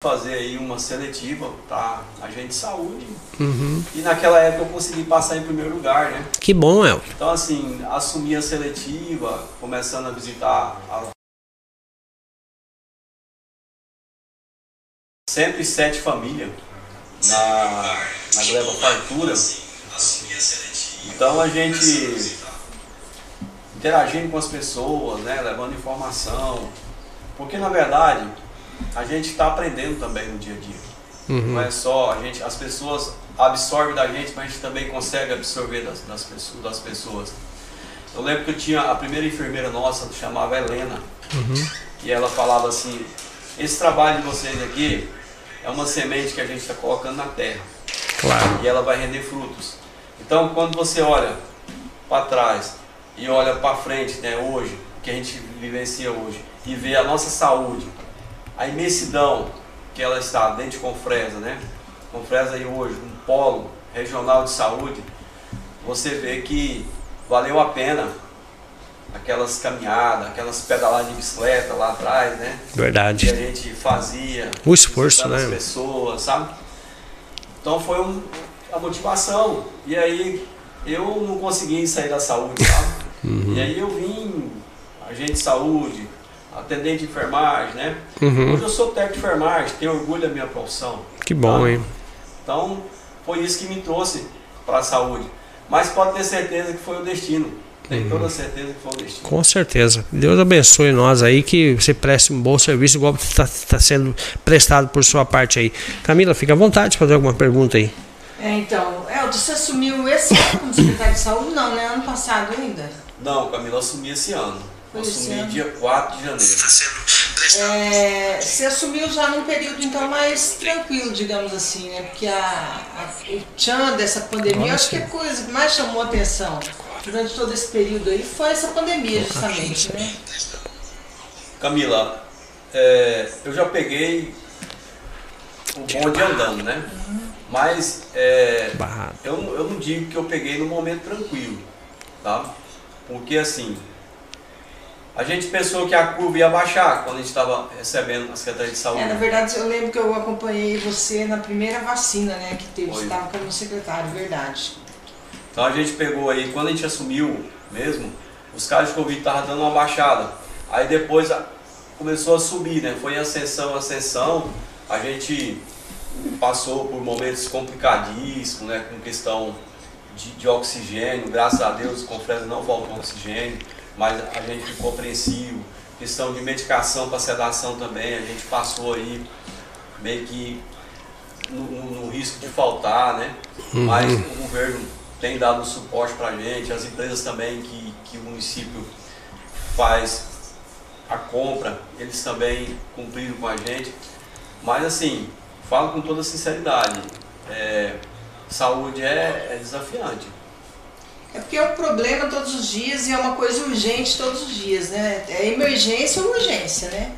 fazer aí uma seletiva para agente de saúde. Uhum. E naquela época eu consegui passar em primeiro lugar, né? Que bom, El. Então assim, assumi a seletiva, começando a visitar a 107 famílias na, na Gleba Fartura. Então a gente interagindo com as pessoas, né, levando informação. Porque na verdade a gente está aprendendo também no dia a dia. Uhum. Não é só a gente, as pessoas absorvem da gente, mas a gente também consegue absorver das, das, pessoas, das pessoas. Eu lembro que eu tinha a primeira enfermeira nossa, chamava Helena, Uhum. e ela falava assim: esse trabalho de vocês aqui é uma semente que a gente está colocando na terra Claro. e ela vai render frutos. Então, quando você olha para trás e olha para frente, né, hoje, que a gente vivencia hoje, e vê a nossa saúde, a imensidão que ela está dentro de Confresa, né? Confresa aí hoje, um polo regional de saúde, você vê que valeu a pena aquelas caminhadas, aquelas pedaladas de bicicleta lá atrás, né? Que a Verdade. gente fazia. O esforço, né? as pessoas, sabe? Então foi um, a motivação. E aí eu não consegui sair da saúde, sabe? Uhum. E aí eu vim, agente de saúde, atendente de enfermagem, né? Uhum. Hoje eu sou técnico de enfermagem, tenho orgulho da minha profissão. Que bom, tá? hein? Então foi isso que me trouxe para a saúde. Mas pode ter certeza que foi o destino. Tenho Uhum. toda certeza que foi o destino. Com certeza. Deus abençoe nós aí, que você preste um bom serviço, igual está sendo prestado por sua parte aí. Camila, fica à vontade de fazer alguma pergunta aí. É, então, Elton, você assumiu esse ano como secretário de saúde? Não, né? Ano passado ainda. Não, Camila, eu assumi esse ano. Foi assumi dia 4 de janeiro. É, você assumiu já num período então mais tranquilo, digamos assim, né? Porque a, a- o tchan dessa pandemia, eu acho que a coisa que mais chamou atenção durante todo esse período aí foi essa pandemia, justamente, né? Camila, é, eu já peguei o bonde andando, né? Mas é, eu, não- eu não digo que eu peguei no momento tranquilo, tá? Porque assim, a gente pensou que a curva ia baixar quando a gente estava recebendo a Secretaria de Saúde. É, na verdade, eu lembro que eu acompanhei você na primeira vacina, né? Que teve, Foi. você estava como secretário, verdade. Então a gente pegou aí, quando a gente assumiu mesmo, os casos de Covid estavam dando uma baixada. Aí depois começou a subir, né? Foi ascensão, ascensão. A gente passou por momentos complicadíssimos, né? Com questão de, de oxigênio. Graças a Deus, o Confresa não faltou oxigênio, mas a gente ficou apreensivo. Questão de medicação para sedação também, a gente passou aí meio que no, no- no risco de faltar, né? Mas o governo tem dado suporte para a gente, as empresas também que, que o município faz a compra, eles também cumpriram com a gente. Mas assim, falo com toda sinceridade, é, saúde é, é desafiante. É porque é um problema todos os dias e é uma coisa urgente todos os dias, né? É emergência ou urgência, né?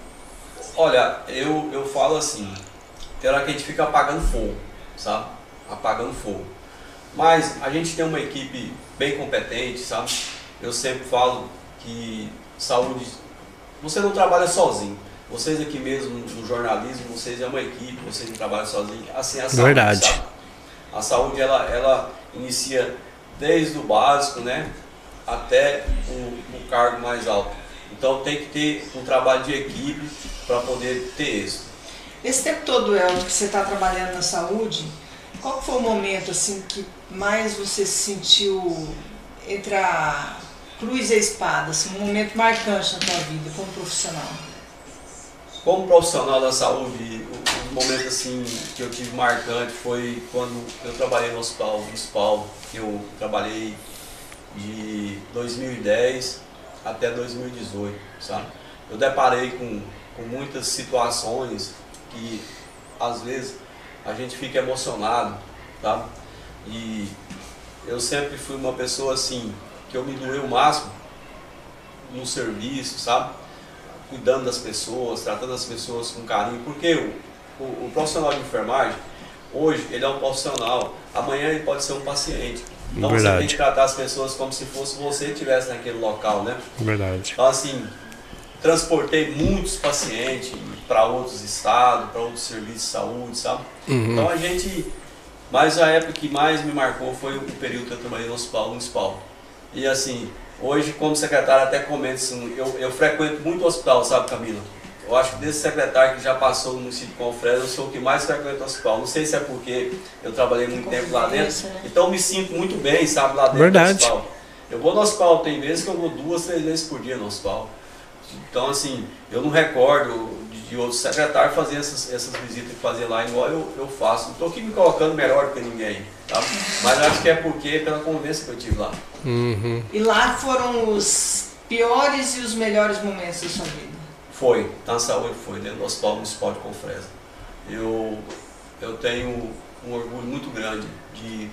Olha, eu, eu falo assim, tem hora que a gente fica apagando fogo, sabe? Apagando fogo. Mas a gente tem uma equipe bem competente, sabe? Eu sempre falo que saúde, você não trabalha sozinho. Vocês aqui mesmo no jornalismo, vocês é uma equipe, vocês não trabalham sozinhos. Assim é a saúde, Verdade. sabe? A saúde ela, ela inicia desde o básico, né? Até o, o cargo mais alto. Então tem que ter um trabalho de equipe para poder ter êxito. Esse tempo todo, Elton, que você está trabalhando na saúde, qual foi o momento assim que mais você se sentiu entre a cruz e a espada, assim, um momento marcante na tua vida como profissional? Como profissional da saúde, momento assim que eu tive marcante foi quando eu trabalhei no hospital municipal, que eu trabalhei de 2010 até 2018, sabe? Eu deparei com, com muitas situações que às vezes a gente fica emocionado, tá? E eu sempre fui uma pessoa assim, que eu me doei o máximo no serviço, sabe? Cuidando das pessoas, tratando as pessoas com carinho, porque o, o, o profissional de enfermagem, hoje, ele é um profissional, amanhã ele pode ser um paciente. Então você Verdade. tem que tratar as pessoas como se fosse você que estivesse naquele local, né? Verdade. Então assim, transportei muitos pacientes para outros estados, para outros serviços de saúde, sabe? Uhum. Então a gente. Mas a época que mais me marcou foi o período que eu trabalhei no hospital municipal. E assim, hoje como secretário até comento assim, eu, eu frequento muito o hospital, sabe Camila? Eu acho que desse secretário que já passou no município de Confresa, eu sou o que mais frequenta o hospital. Não sei se é porque eu trabalhei muito tempo lá dentro, né? então me sinto muito bem, sabe, lá dentro Verdade. do hospital. Eu vou no hospital, tem vezes que eu vou duas, três vezes por dia no hospital. Então, assim, eu não recordo de, de outros secretários fazer essas, essas visitas que fazer lá, igual eu, eu faço. Não estou aqui me colocando melhor do que ninguém, tá? Mas acho que é porque pela convivência que eu tive lá. Uhum. E lá foram os piores e os melhores momentos da sua vida? Foi, na saúde foi, dentro do Hospital Municipal de Confresa. Eu, eu tenho um orgulho muito grande de,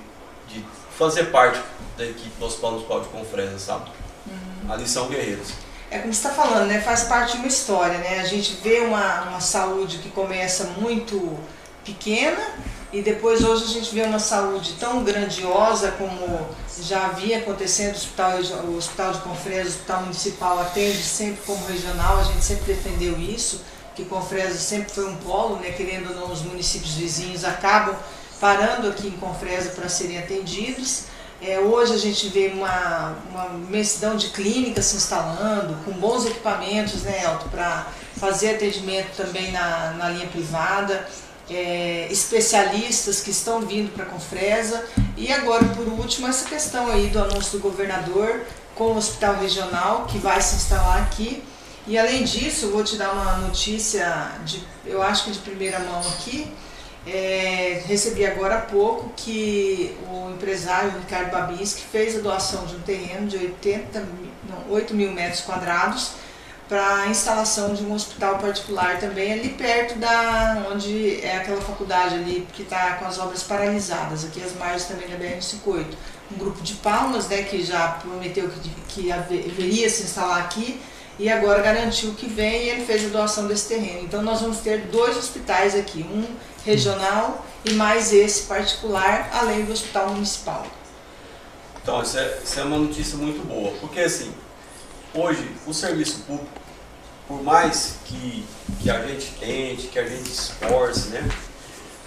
de fazer parte da equipe do Hospital Municipal de Confresa, sabe? Uhum. Ali são guerreiros. É como você está falando, né? Faz parte de uma história, né? A gente vê uma, uma saúde que começa muito pequena e depois hoje a gente vê uma saúde tão grandiosa como já havia acontecendo, o hospital, o hospital de Confresa, o hospital municipal atende sempre como regional, a gente sempre defendeu isso, que Confresa sempre foi um polo, né, querendo ou não, os municípios vizinhos acabam parando aqui em Confresa para serem atendidos. É, hoje a gente vê uma, uma imensidão de clínicas se instalando, com bons equipamentos, né, Elton, para fazer atendimento também na, na linha privada é, especialistas que estão vindo para Confresa e agora, por último, essa questão aí do anúncio do governador com o hospital regional que vai se instalar aqui. E além disso, vou te dar uma notícia, de, eu acho que de primeira mão aqui, é, recebi agora há pouco que o empresário Ricardo Babinski fez a doação de um terreno de 80, não, 8 mil metros quadrados para a instalação de um hospital particular também ali perto da onde é aquela faculdade ali que está com as obras paralisadas, aqui as margens também da BR-58. Um grupo de palmas né, que já prometeu que, que haveria se instalar aqui e agora garantiu que vem e ele fez a doação desse terreno. Então nós vamos ter dois hospitais aqui, um regional e mais esse particular, além do hospital municipal. Então, isso é, isso é uma notícia muito boa, porque assim, hoje o serviço público, por mais que, que a gente tente, que a gente esforce, né?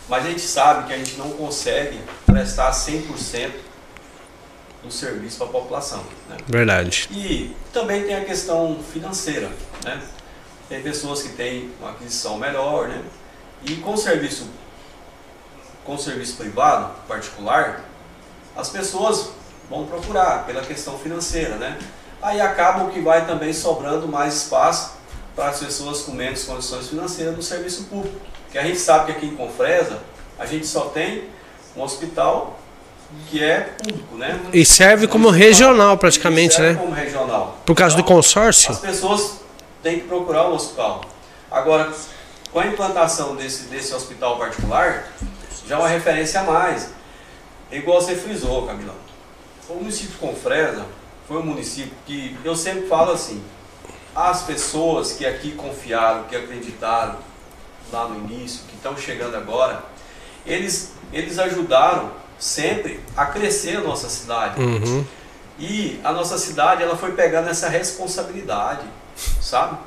Mas a gente sabe que a gente não consegue prestar 100% do serviço para a população. Né? Verdade. E também tem a questão financeira, né? Tem pessoas que têm uma aquisição melhor, né? E com o serviço, com o serviço privado, particular, as pessoas vão procurar pela questão financeira, né? Aí acaba o que vai também sobrando mais espaço para as pessoas com menos condições financeiras no serviço público. Que a gente sabe que aqui em Confresa a gente só tem um hospital que é público, né? E serve como regional praticamente, serve né? Como regional. Por causa então, do consórcio? As pessoas têm que procurar um hospital. Agora, com a implantação desse, desse hospital particular, já é uma referência a mais. É igual você frisou, Camila. O município de Confresa foi um município que eu sempre falo assim, as pessoas que aqui confiaram, que acreditaram lá no início, que estão chegando agora, eles, eles ajudaram sempre a crescer a nossa cidade. Uhum. E a nossa cidade ela foi pegando essa responsabilidade, sabe?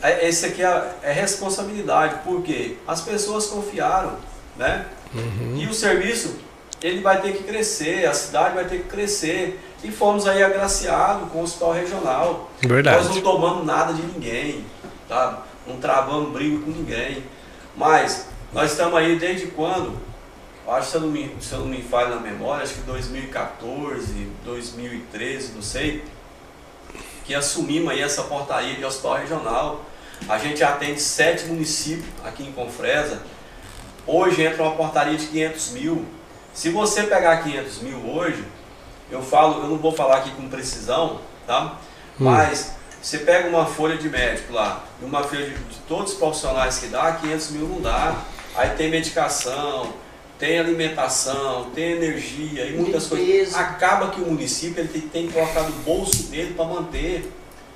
É, esse aqui é, é responsabilidade, porque as pessoas confiaram, né? Uhum. E o serviço ele vai ter que crescer, a cidade vai ter que crescer. E fomos aí agraciados com o hospital regional. Verdade. Nós não tomamos nada de ninguém, tá? não travamos briga com ninguém. Mas nós estamos aí desde quando? Acho que se eu não me, se eu não me falho na memória, acho que 2014, 2013, não sei, que assumimos aí essa portaria de hospital regional. A gente atende sete municípios aqui em Confresa. Hoje entra uma portaria de 500 mil. Se você pegar 500 mil hoje, eu falo, eu não vou falar aqui com precisão, tá? Hum. Mas você pega uma folha de médico lá, e uma folha de, de, todos os profissionais que dá, 500 mil não dá. Aí tem medicação, tem alimentação, tem energia e muitas coisas. Acaba que o município ele tem, tem que colocar no bolso dele para manter,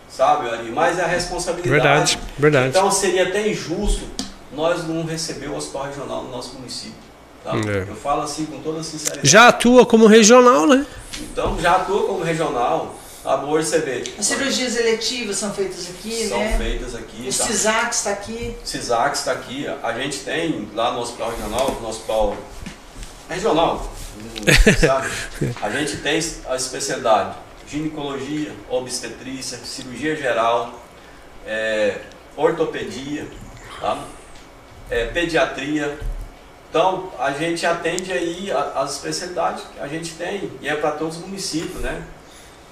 sabe, Ari? Mas é a responsabilidade. Verdade, verdade. Então seria até injusto nós não receber o hospital regional no nosso município. Tá? É. Eu falo assim com toda sinceridade. Já atua como regional, né? Então já atua como regional. Hoje você vê. As cirurgias eletivas são feitas aqui, são né? feitas aqui. O tá? CISAC está aqui. CISAC está aqui. A gente tem lá no hospital regional, no hospital regional, sabe? A gente tem a especialidade ginecologia, obstetrícia, cirurgia geral, é, ortopedia, tá? é, pediatria. Então, a gente atende aí as especialidades que a gente tem e é para todos os municípios, né?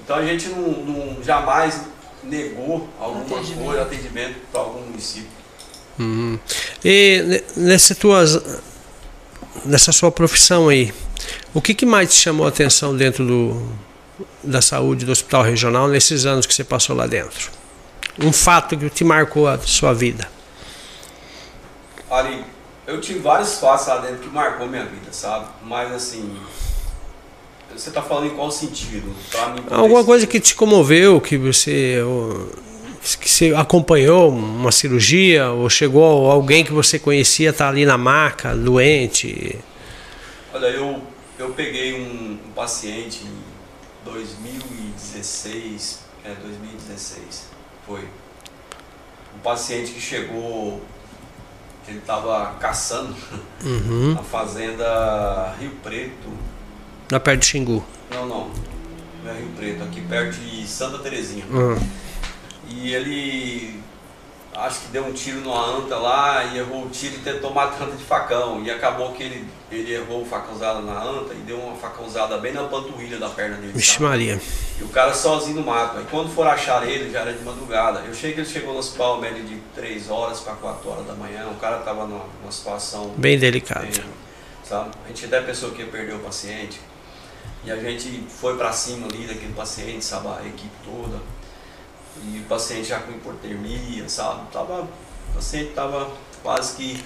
Então, a gente não, não jamais negou alguma Atendimento. coisa, atendimento para algum município. Uhum. E ne- nessa tuas, nessa sua profissão aí, o que, que mais te chamou a atenção dentro do, da saúde do hospital regional nesses anos que você passou lá dentro? Um fato que te marcou a sua vida. Ali, eu tive vários fatos lá dentro que marcou minha vida, sabe? Mas assim, você tá falando em qual sentido? Alguma coisa que te comoveu, que você, ou, que você acompanhou uma cirurgia, ou chegou alguém que você conhecia estar ali na maca, doente? Olha, eu, eu peguei um, um paciente em 2016, é 2016, foi. Um paciente que chegou, ele estava caçando Uhum. na fazenda Rio Preto, Na perto de Xingu. não, não, não é Rio Preto, aqui perto de Santa Terezinha. Uhum. E ele acho que deu um tiro numa anta lá e errou o tiro e tentou matar a anta de facão. E acabou que ele, ele errou o facãozada na anta e deu uma facãozada bem na panturrilha da perna dele. Vixe? Maria. E o cara sozinho no mato. Aí quando for achar ele, já era de madrugada. Eu cheguei que ele chegou no hospital médio de 3 horas para 4 horas da manhã. O cara tava numa, numa situação Bem delicado. bem, sabe? A gente até pensou que ia perder o paciente. E a gente foi para cima ali daquele paciente, sabe? A equipe toda. E o paciente já com hipotermia, sabe? Tava, o paciente tava quase que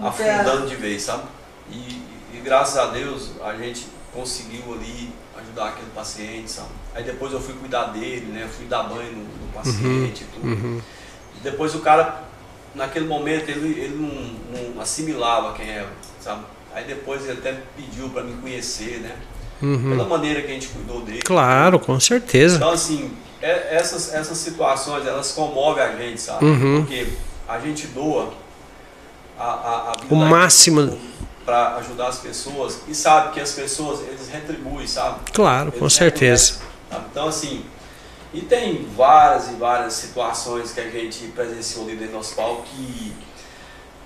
afundando de vez, sabe? E, e graças a Deus a gente conseguiu ali ajudar aquele paciente, sabe? Aí depois eu fui cuidar dele, né? Fui dar banho no, no paciente e tudo. Uhum. E depois o cara, naquele momento, ele, ele não, não assimilava quem era, sabe? Aí depois ele até pediu para me conhecer, né? Uhum. Pela maneira que a gente cuidou dele. Claro, com certeza. Então, assim, é- essas, essas situações, elas comovem a gente, sabe? Uhum. Porque a gente doa a, a, a vida O máximo. para ajudar as pessoas e sabe que as pessoas, eles retribuem, sabe? Claro, com Eles certeza. reconhecem, sabe? Então, assim, e tem várias e várias situações que a gente presenciou ali dentro do hospital que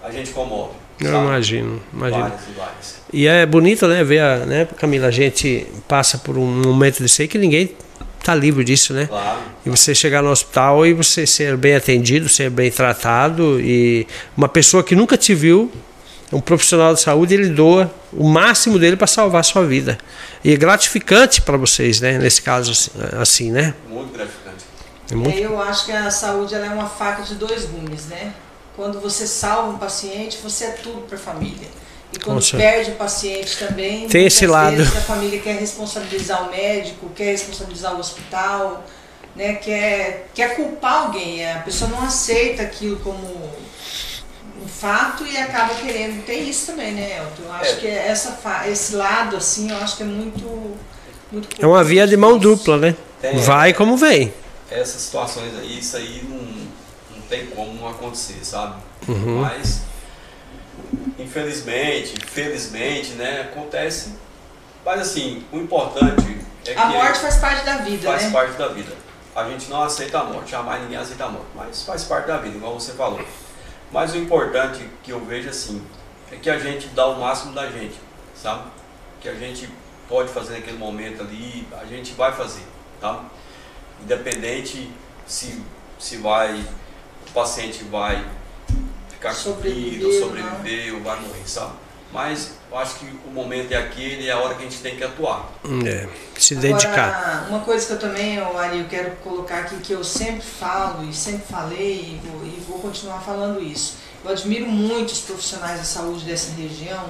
a gente comove. Eu sabe? imagino, imagino. Várias e várias. E é bonito, né, ver, a, né, Camila, a gente passa por um momento desse aí que ninguém tá livre disso, né? Claro. E você chegar no hospital e você ser bem atendido, ser bem tratado e uma pessoa que nunca te viu, um profissional de saúde, ele doa o máximo dele para salvar a sua vida. E é gratificante para vocês, né, nesse caso assim, assim, né? Muito gratificante. É muito É, eu acho que a saúde ela é uma faca de dois gumes, né? Quando você salva um paciente, você é tudo para a família. E quando certeza. perde o paciente também, Tem esse lado. a família quer responsabilizar o médico, quer responsabilizar o hospital, né? quer, quer culpar alguém. A pessoa não aceita aquilo como um fato e acaba querendo. Tem isso também, né, Elton? Eu acho É. que essa, esse lado, assim, eu acho que é muito. muito é uma via de mão dupla, né? Tem Vai como vem. essas situações aí, isso aí não, não tem como não acontecer, sabe? Uhum. Mas, infelizmente, felizmente, né, acontece. Mas assim, o importante é que A morte faz parte da vida, faz né? parte da vida. A gente não aceita a morte, jamais ninguém aceita a morte, mas faz parte da vida, igual você falou. Mas o importante que eu vejo assim, é que a gente dá o máximo da gente, sabe? Que a gente pode fazer naquele momento ali, a gente vai fazer, tá? Independente se, se vai, o paciente vai ficar com Sobreviver vida, ou ou vai morrer, sabe? Mas eu acho que o momento é aquele, é a hora que a gente tem que atuar. É, se dedicar. Agora, uma coisa que eu também, Ari, eu quero colocar aqui, que eu sempre falo e sempre falei e vou, e vou continuar falando isso. Eu admiro muito os profissionais da saúde dessa região,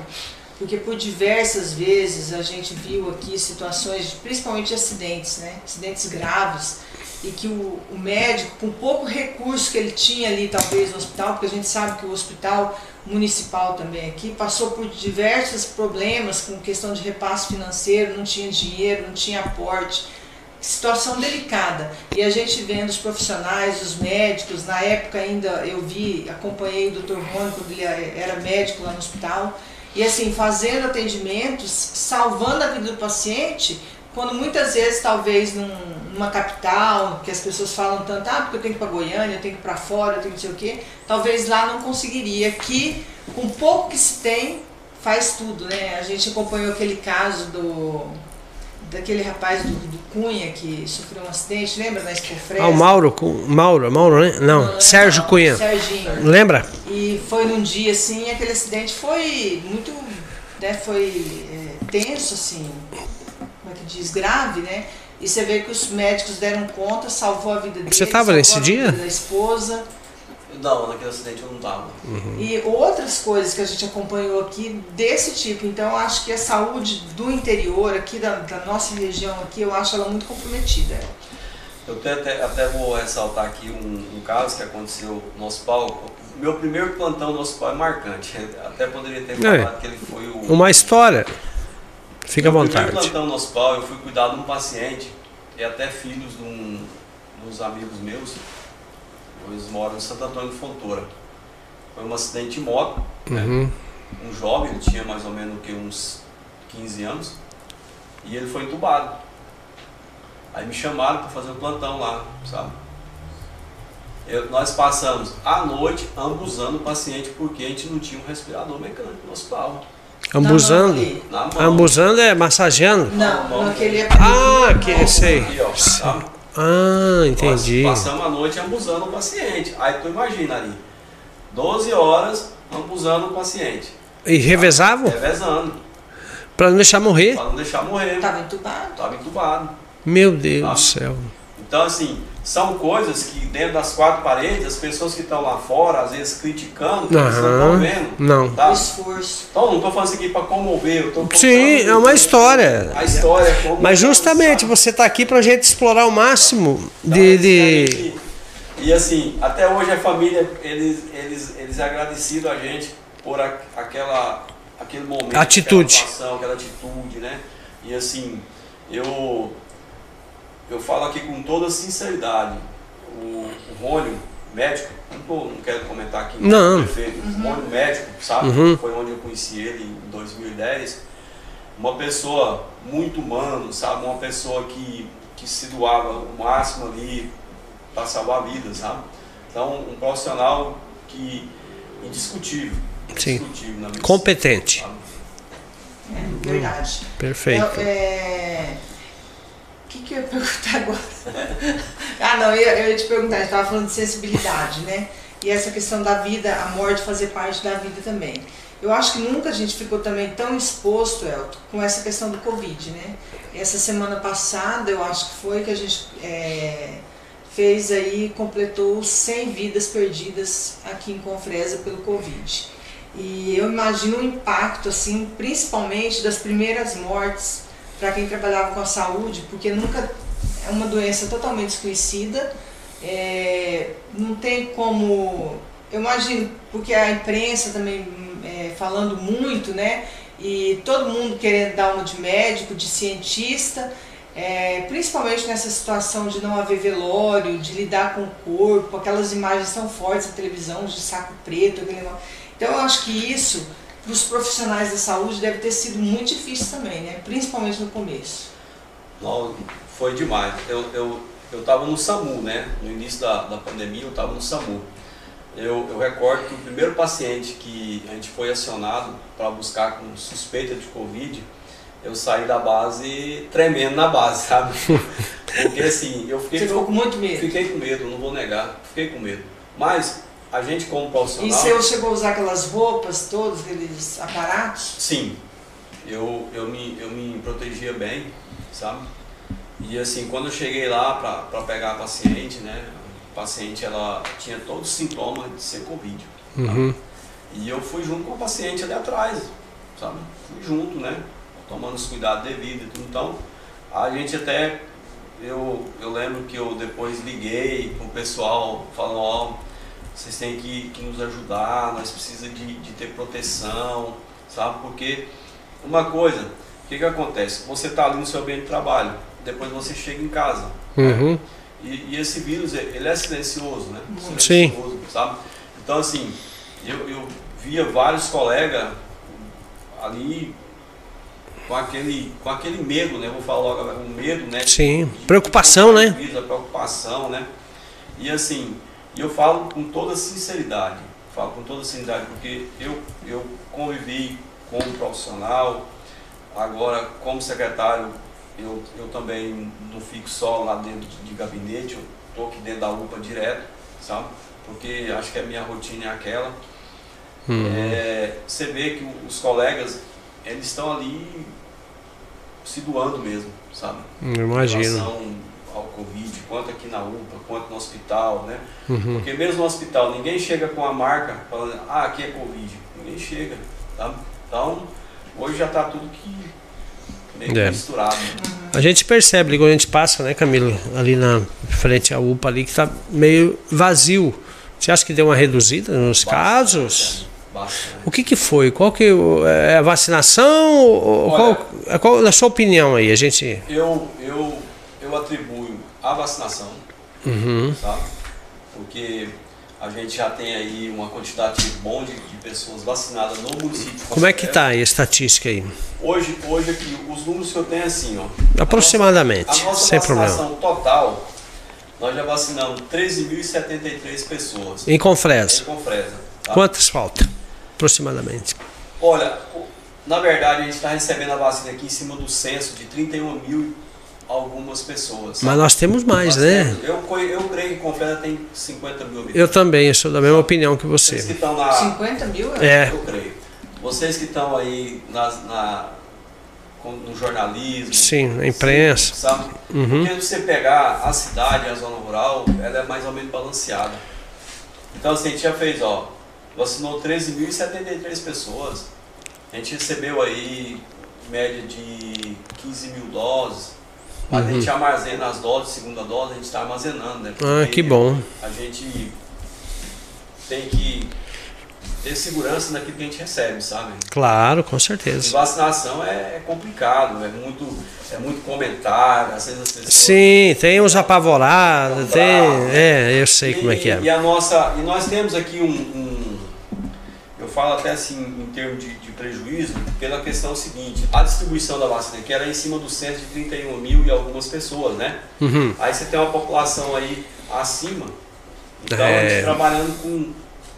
porque por diversas vezes a gente viu aqui situações, de, principalmente de acidentes, né? Acidentes graves, e que o, o médico, com pouco recurso que ele tinha ali, talvez, no hospital, porque a gente sabe que o hospital municipal também aqui passou por diversos problemas com questão de repasse financeiro, não tinha dinheiro, não tinha aporte, situação delicada. E a gente vendo os profissionais, os médicos, na época ainda eu vi, acompanhei o Dr. Rony quando ele era médico lá no hospital, e assim, fazendo atendimentos, salvando a vida do paciente, quando muitas vezes, talvez num, numa capital, que as pessoas falam tanto, ah, porque eu tenho que ir para Goiânia, eu tenho que ir para fora, eu tenho que não sei o quê, talvez lá não conseguiria. Aqui, com pouco que se tem, faz tudo, né? A gente acompanhou aquele caso do daquele rapaz do, do Cunha que sofreu um acidente, lembra na Expofresco? Ah, o Mauro, Mauro, Mauro, né? Não, não Sérgio não, Cunha. Serginho. Lembra? E foi num dia assim, aquele acidente foi muito, né, foi é, tenso assim, que diz, grave, né? E você vê que os médicos deram conta, salvou a vida dele. Você estava nesse dia? Da esposa. Não, naquele acidente eu não estava. Uhum. E outras coisas que a gente acompanhou aqui desse tipo. Então, acho que a saúde do interior, aqui da, da nossa região, aqui, eu acho ela muito comprometida. Eu até, até vou ressaltar aqui um, um caso que aconteceu no hospital. Meu primeiro plantão no hospital é marcante. Até poderia ter falado é, que ele foi o. Uma história. Fica à vontade. Meu primeiro plantão no hospital, eu fui cuidar de um paciente e até filhos de, um, de uns amigos meus eles moram em Santo Antônio de Fontoura. Foi um acidente de moto, né? uhum. né? Um jovem, ele tinha mais ou menos que, uns 15 anos, e ele foi entubado. Aí me chamaram para fazer um plantão lá, sabe? Eu, nós passamos a noite ambusando o paciente porque a gente não tinha um respirador mecânico no hospital. Ambusando? Ambusando é massageando? Não, naquele Ah, que sei. Ah, entendi. Nós passamos a noite ambusando o paciente. Aí tu imagina ali, 12 horas ambusando o paciente. E revezavam? Revezando. Para não deixar morrer? Para não deixar morrer. Estava entubado. Estava entubado. Meu Deus tá? do céu. Então, assim, são coisas que dentro das quatro paredes, as pessoas que estão lá fora, às vezes criticando, que eles não estão vendo. Não. Tá? esforço. Então, não estou falando isso aqui para comover. Eu tô Sim, é uma história. A história é como. Mas justamente você está aqui para a gente explorar o máximo de. de... E assim, até hoje a família, eles, eles, eles é agradecidos a gente por a, aquela, aquele momento. Atitude. Aquela, situação, aquela atitude, né? E assim, eu eu falo aqui com toda sinceridade. O, o Rônio, médico, não, não quero comentar aqui, não. perfeito, uhum. o Rônio médico, sabe? Uhum. Foi onde eu conheci ele em 2010. Uma pessoa muito humana, sabe? Uma pessoa que, que se doava o máximo ali para salvar vidas, sabe? Então, um profissional que indiscutível. Sim. Indiscutível Competente. É, verdade. Perfeito. Então, é que, que eu ia perguntar agora? ah, não, eu, eu ia te perguntar, gente estava falando de sensibilidade, né? E essa questão da vida, a morte fazer parte da vida também. Eu acho que nunca a gente ficou também tão exposto, Elton, com essa questão do Covid, né? Essa semana passada, eu acho que foi que a gente é, fez aí, completou 100 vidas perdidas aqui em Confresa pelo Covid. E eu imagino o impacto, assim, principalmente das primeiras mortes para quem trabalhava com a saúde, porque nunca é uma doença totalmente desconhecida, é, não tem como. Eu imagino, porque a imprensa também é, falando muito, né? E todo mundo querendo dar uma de médico, de cientista, é, principalmente nessa situação de não haver velório, de lidar com o corpo, aquelas imagens tão fortes na televisão de saco preto. Aquele... Então eu acho que isso para os profissionais da saúde deve ter sido muito difícil também, né? principalmente no começo. Não, foi demais. Eu eu eu estava no SAMU, né? No início da, da pandemia eu estava no SAMU. Eu, eu recordo que o primeiro paciente que a gente foi acionado para buscar com suspeita de Covid, eu saí da base tremendo na base, sabe? Porque assim, eu fiquei. Você ficou com muito medo? Fiquei com medo, não vou negar, fiquei com medo. Mas a gente como profissional... E você chegou a usar aquelas roupas, todos aqueles aparatos? Sim, eu, eu, me, eu me protegia bem, sabe? E assim, quando eu cheguei lá para pegar a paciente, né? A paciente, ela tinha todos os sintomas de ser Covid. Tá? Uhum. E eu fui junto com a paciente ali atrás, sabe? Fui junto, né? Tomando os cuidados devidos e tudo. Então, a gente até... Eu, eu lembro que eu depois liguei pro pessoal falando, ó, vocês têm que, que nos ajudar, nós precisamos de, de ter proteção, sabe? Porque uma coisa, o que, que acontece? Você está ali no seu ambiente de trabalho, depois você chega em casa. Uhum. E, e esse vírus, ele é silencioso, né? Sim. Silencioso, sabe? Então, assim, eu, eu via vários colegas ali com aquele, com aquele medo, né? Vou falar logo, o medo, né? Sim. De- Preocupação, de- né? A preocupação, né? E assim, eu falo com toda sinceridade, falo com toda sinceridade, porque eu, eu convivi como profissional, agora como secretário, eu, eu também não fico só lá dentro de, de gabinete, eu estou aqui dentro da UPA direto, sabe? Porque acho que a minha rotina é aquela. Uhum. É, você vê que os colegas, eles estão ali se doando mesmo, sabe? Em relação ao Covid, quanto aqui na UPA, quanto no hospital, né? Uhum. Porque mesmo no hospital, ninguém chega com a marca falando, ah, aqui é Covid. Ninguém chega, tá? Então, hoje já está tudo que meio É. misturado. né? A gente percebe ali quando a gente passa, né, Camilo, ali na frente à UPA ali, que tá meio vazio. Você acha que deu uma reduzida nos casos? Bastante. O que que foi? Qual que é a vacinação? Olha- qual, é qual, na sua opinião aí, a gente... Eu, eu, eu atribuo a vacinação, Uhum. sabe? Porque a gente já tem aí uma quantidade bom de, de pessoas vacinadas no município. Como é que tá aí a estatística aí? Hoje, hoje aqui, os números que eu tenho é assim, ó. Aproximadamente, A nossa sem problema. total, nós já vacinamos 13.073 pessoas. Em Confresa, Em Confresa. tá? quantas faltam? Aproximadamente. Olha, na verdade a gente está recebendo a vacina aqui em cima do censo de 31 mil algumas pessoas. Mas nós temos mais, Nós né? temos- Eu, eu creio que Confresa tem 50 mil habitantes. Eu também, eu sou da mesma opinião que Vocês que você. estão na... 50 mil? É, Eu creio. Vocês que estão aí nas- na, no jornalismo. sim, na imprensa. Sabe? Uhum. Porque você pegar a cidade e a zona rural, ela é mais ou menos balanceada. Então assim, a gente já fez, ó, vacinou 13.073 pessoas. A gente recebeu aí média de 15 mil doses. Mas a gente armazena as doses, segunda dose, a gente está armazenando, né? Uhum. Ah, Porque que bom. A gente tem que ter segurança naquilo que a gente recebe, sabe? Claro, com E certeza. vacinação é, é complicado, é muito, é muito comentário, às vezes as pessoas. Sim, tem uns apavorados, tem. É, eu sei como é que E, é. e a nossa, e nós temos aqui um, um- eu falo até assim em termos de prejuízo, pela questão seguinte, a distribuição da vacina aqui era em cima do centro de 31 mil e algumas pessoas, né? Uhum. Aí você tem uma população aí acima, então a É. gente trabalhando com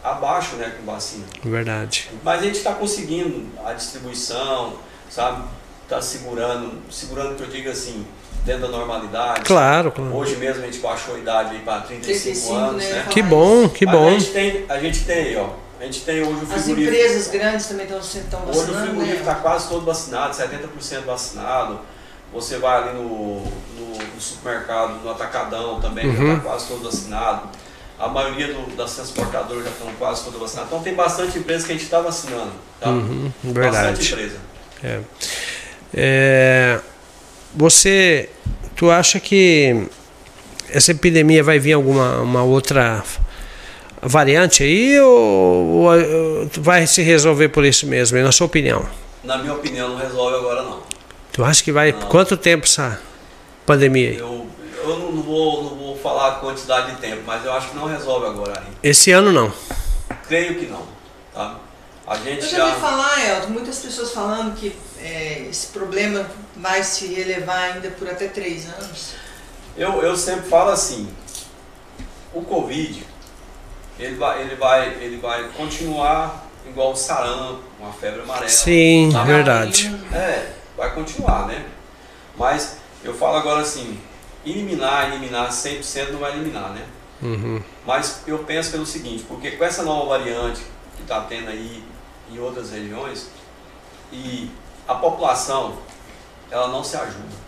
abaixo, né, com vacina. Verdade. Mas a gente está conseguindo a distribuição, sabe? Está segurando, segurando que eu digo assim, dentro da normalidade. Claro, claro. Hoje mesmo a gente baixou a idade aí para 35 35, anos, né? né? Que bom, que Mas bom. A gente tem, a gente tem aí, ó. A gente tem hoje o As empresas grandes também estão estão Hoje o vacinando, frigorífico está né? quase todo vacinado, 70% vacinado. Você vai ali no, no, no supermercado, no atacadão também, já Uhum. está quase todo vacinado. A maioria do- das transportadoras já estão quase todas vacinadas. Então tem bastante empresa que a gente está vacinando. Tá? Uhum, Bastante verdade. empresa. É. É, você, tu acha que essa epidemia vai vir alguma uma outra variante aí ou, ou vai se resolver por isso mesmo, na sua opinião? Na minha opinião, não resolve agora não. Tu acha que vai Não. quanto tempo essa pandemia aí? Eu, eu não, não vou, não vou falar a quantidade de tempo, mas eu acho que não resolve agora ainda. Esse ano não. Creio que não. Tá? A gente Eu já ouvi falar, Elton, muitas pessoas falando que é, esse problema vai se elevar ainda por até três anos. Eu, eu sempre falo assim, o Covid, ele vai, ele vai, ele vai continuar igual o sarampo, uma febre amarela. Sim, tá? verdade. É, vai continuar, né? Mas eu falo agora assim, eliminar, eliminar 100% não vai eliminar, né? Uhum. Mas eu penso pelo seguinte, porque com essa nova variante que está tendo aí em outras regiões, e a população, ela não se ajuda.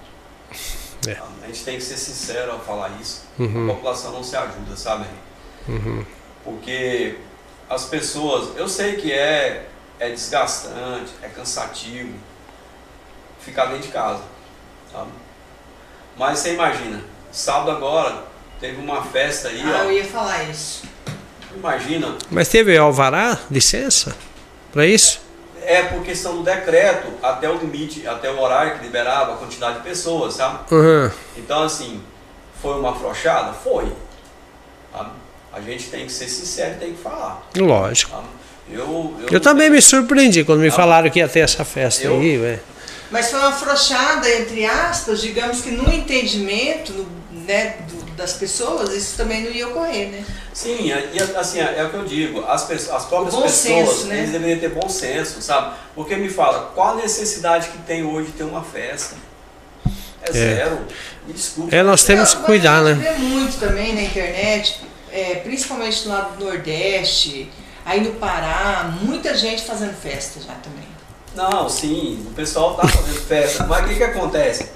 É. A gente tem que ser sincero ao falar isso. Uhum. A população não se ajuda, sabe? Uhum. Porque as pessoas, eu sei que é, é desgastante, é cansativo ficar dentro de casa, sabe? Mas você imagina, sábado agora teve uma festa aí, Ah, eu ó. ia falar isso. Imagina, Mas teve alvará, licença para isso? é por questão do decreto, até o limite, até o horário que liberava a quantidade de pessoas, sabe? Uhum. Então, assim, foi uma afrouxada? Foi. Sabe? A gente tem que ser sincero e tem que falar. Lógico. sabe? Eu, eu, Eu também me surpreendi quando me Não. falaram que ia ter essa festa Eu- aí, velho. Mas foi uma afrouxada, entre aspas, digamos que no entendimento no- né, do- das pessoas, isso também não ia ocorrer, né? Sim, é- e assim, é, é o que eu digo, as, pessoas, as próprias pessoas, senso, né? eles deveriam ter bom senso, sabe? Porque me fala, qual a necessidade que tem hoje de ter uma festa? É, zero. Me desculpe. É, nós temos que Agora, cuidar, a gente né? vê muito também na internet, é, principalmente do lado do Nordeste, aí no Pará, muita gente fazendo festa já também. Não, sim, o pessoal tá fazendo festa, mas o que que acontece?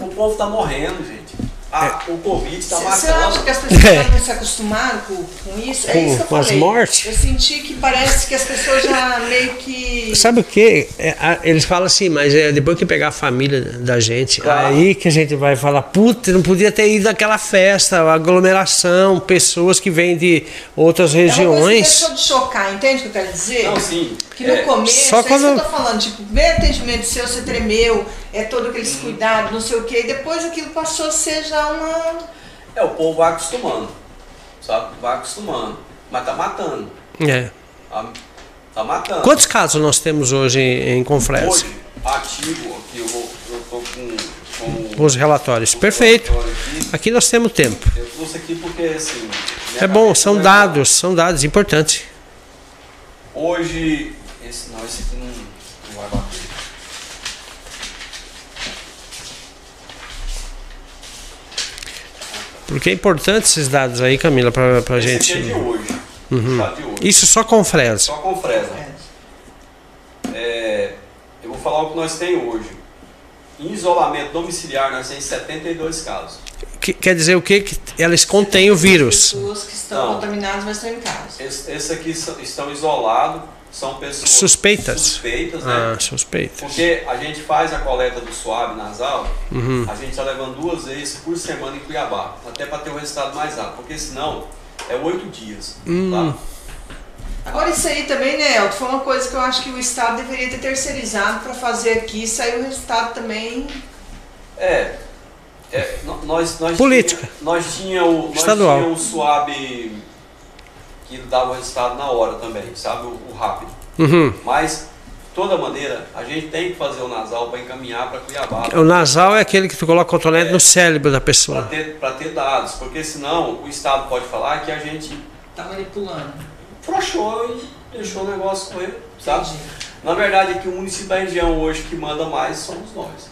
O povo tá morrendo, gente. Ah, O Covid tá Você acha matando. que as pessoas É. se acostumaram com, com isso? É Com- isso que eu com as falei. mortes? Eu senti que parece que as pessoas já meio que. Sabe o que? eles falam assim, mas é depois que pegar a família da gente, Claro. aí que a gente vai falar, puta, não podia ter ido naquela festa, aglomeração, pessoas que vêm de outras É uma coisa que regiões. deixou de chocar, entende o que eu quero dizer? Não, sim. Que no é, começo, só é isso quando- que eu tô falando, tipo, o primeiro atendimento seu, você tremeu, é todo aqueles cuidados, não sei o quê, e depois aquilo passou a ser já uma. é, o povo vai acostumando, sabe? Vai acostumando, mas tá matando, É. tá, tá matando. Quantos casos nós temos hoje em, em Confresa? Hoje, ativo, aqui eu, vou, eu tô com, com Os relatórios. Perfeito. relatório aqui. Aqui nós temos tempo. Eu trouxe aqui porque, assim... É bom, são é dados, são dados importantes. Hoje, esse não, esse aqui não vai bater. Porque é importante esses dados aí, Camila, pra esse gente. aqui é de hoje. Uhum. Tá de hoje. Isso só Confresa. Só com fresa. É, eu vou falar o que nós temos hoje. Em isolamento domiciliar, nós temos 72 casos. Que- quer dizer o quê? Que eles contêm o vírus. Pessoas que estão Não. contaminadas, mas estão em casa. Esse, esse aqui estão isolados, são pessoas Suspeitas? suspeitas né? Ah, suspeita. Porque a gente faz a coleta do suave nasal, Uhum. a gente está levando duas vezes por semana em Cuiabá, até para ter o resultado mais rápido, porque senão é oito dias. Hum. Tá? Agora isso aí também, né, Elton, foi uma coisa que eu acho que o Estado deveria ter terceirizado para fazer aqui e sair o resultado também. É, é, nós, nós Política. Tinha, nós tínhamos nós Estadual. tinha o suave que dava o resultado na hora também, sabe? O, o rápido. Uhum. Mas, de toda maneira, a gente tem que fazer o nasal para encaminhar para Cuiabá. O nasal é aquele que tu coloca o cotonete É. no cérebro da Para pessoa. ter, pra ter dados, porque senão o Estado pode falar que a gente Tá manipulando. frouxou e deixou o negócio correr, sabe? Entendi. Na verdade, é que o município da região hoje que manda mais somos nós.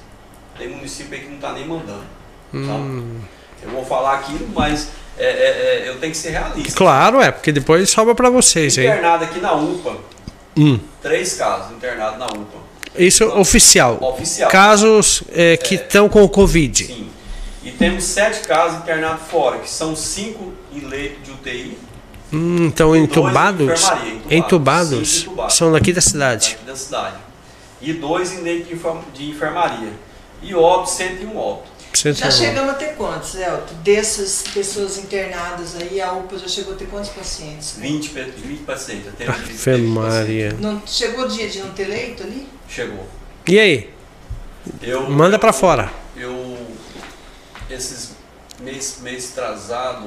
Tem município aí que não está nem mandando, Hum. sabe? Eu vou falar aquilo, mas é, é, é, eu tenho que ser realista. Claro, é, porque depois sobra pra vocês. Internado aqui na UPA, Hum. três casos internados na UPA. Isso oficial. Oficial. Casos é, que estão com o Covid. Sim. E temos sete casos internados fora, que são cinco em leito de UTI, Hum, então entubados? entubados. Entubados? Entubados. São daqui da cidade. daqui da cidade. E dois em leito de enfermaria. E óbito, 101 óbito. Já 109. chegamos a ter quantos, Elton? Dessas pessoas internadas aí, a UPA já chegou a ter quantos pacientes? 20, pe- 20 pacientes. Até Maria. Não, chegou o dia de não ter leito ali? Chegou. E aí? Eu, Manda eu- pra fora. Eu, esses mês, mês atrasado,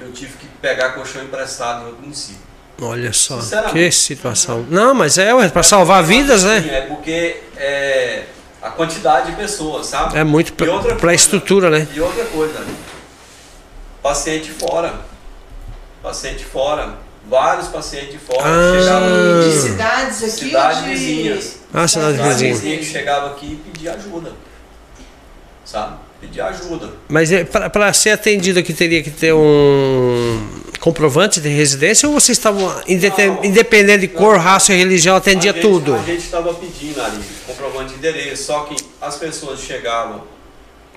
eu tive que pegar colchão emprestado em outro município. Olha só, que situação. Não, mas é ué, pra salvar vidas, Sim, né? É porque é a quantidade de pessoas, sabe? É muito pra, outra pra coisa- estrutura, né? E outra coisa, paciente fora. Paciente fora. Vários pacientes de fora Ah. chegavam De cidades aqui Cidades de... vizinhas. Ah, cidade Vários vizinha. que chegavam aqui e pediam ajuda. Sabe? Pedir ajuda. Mas é, para ser atendido aqui teria que ter um comprovante de residência ou vocês estavam, independente de cor, Não. raça e religião, atendia a gente, tudo? A gente estava pedindo ali endereço, só que as pessoas chegavam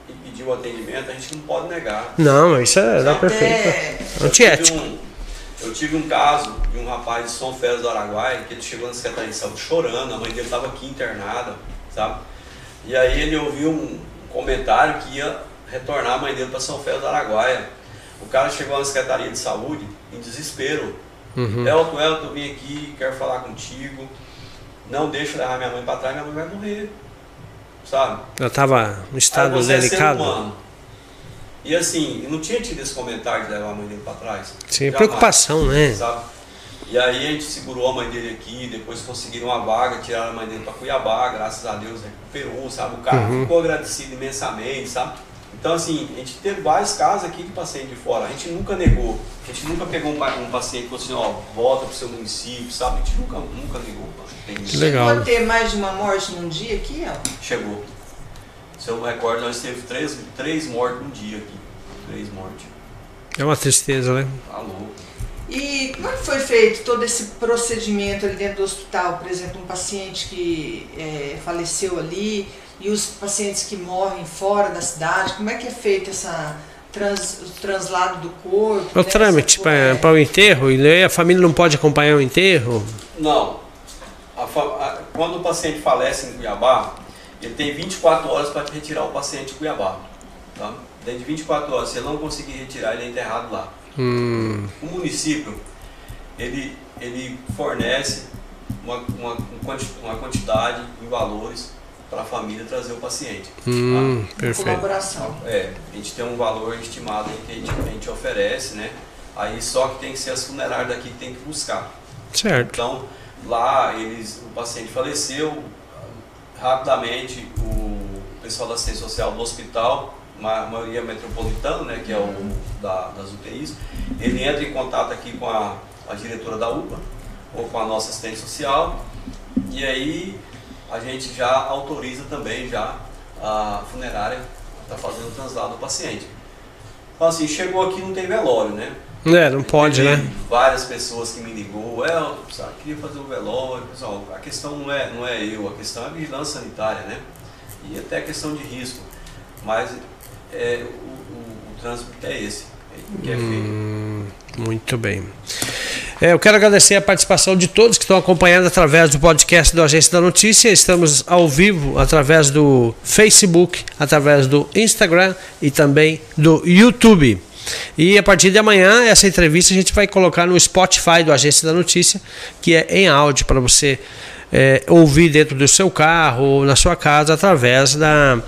e pediam atendimento, a gente não pode negar. Não, isso é Até- perfeito. Eu tive Antiético. um- eu tive um caso de um rapaz de São Félix do Araguaia, que ele chegou na Secretaria de Saúde chorando, a mãe dele estava aqui internada, sabe? E aí ele ouviu um comentário que ia retornar a mãe dele para São Félix do Araguaia. O cara chegou na Secretaria de Saúde em desespero. Uhum. Elton, Elton, eu vim aqui, quero falar contigo. Não deixa levar minha mãe para trás, minha mãe vai morrer. Sabe? Ela estava em estado Aí é delicado. humano. E assim, não tinha tido esse comentário de levar a mãe dele para trás. Sim, Jamais, preocupação, né? Sabe? E aí a gente segurou a mãe dele aqui, depois conseguiram uma vaga, tiraram a mãe dele para Cuiabá, graças a Deus recuperou, sabe? O cara Uhum. ficou agradecido imensamente, sabe? Então assim, a gente teve vários casos aqui de paciente de fora, a gente nunca negou, a gente nunca pegou um, pa- um paciente e falou assim, ó, volta pro seu município, sabe? A gente nunca, nunca negou. Isso. Legal. Chegou a ter mais de uma morte num dia aqui, ó. Chegou. Se eu me recordo, nós teve três, três mortes num dia aqui. Três mortes. É uma tristeza, né? Tá louco. E como é que foi feito todo esse procedimento ali dentro do hospital? Por exemplo, um paciente que é, faleceu ali e os pacientes que morrem fora da cidade, como é que é feito essa trans, o translado do corpo? O né? trâmite é, para o enterro, e a família não pode acompanhar o enterro. Não. A a- quando o paciente falece em Cuiabá, ele tem 24 horas para retirar o paciente de Cuiabá. Tá? Dentro de 24 horas, se ele não conseguir retirar, ele é enterrado lá. Hum, O município, ele, ele fornece uma, uma, um uma quantidade em valores para a família trazer o paciente. hum, uma perfeito. colaboração. É, a gente tem um valor estimado que a gente, a gente oferece, né? Aí só que tem que ser as funerárias daqui que tem que buscar. Certo. Então, lá eles, o paciente faleceu, rapidamente o pessoal da assistência social do hospital, ma- maioria metropolitana, né, que é o da, das UTIs, ele entra em contato aqui com a, a diretora da UPA ou com a nossa assistente social e aí a gente já autoriza também já a funerária está fazendo o translado do paciente. Então assim, chegou aqui não tem velório, né? É, não pode, né? Várias pessoas que me ligou, é, eu sabe, queria fazer o velório, pessoal, a questão não é, não é eu, a questão é a vigilância sanitária, né? E até a questão de risco. Mas é, o, o, o trânsito é esse, que é feito. Hum, muito bem. É, eu quero agradecer a participação de todos que estão acompanhando através do podcast do Agência da Notícia. Estamos ao vivo através do Facebook, através do Instagram e também do YouTube. E a partir de amanhã, essa entrevista a gente vai colocar no Spotify do Agência da Notícia, que é em áudio para você é, ouvir dentro do seu carro ou na sua casa através da,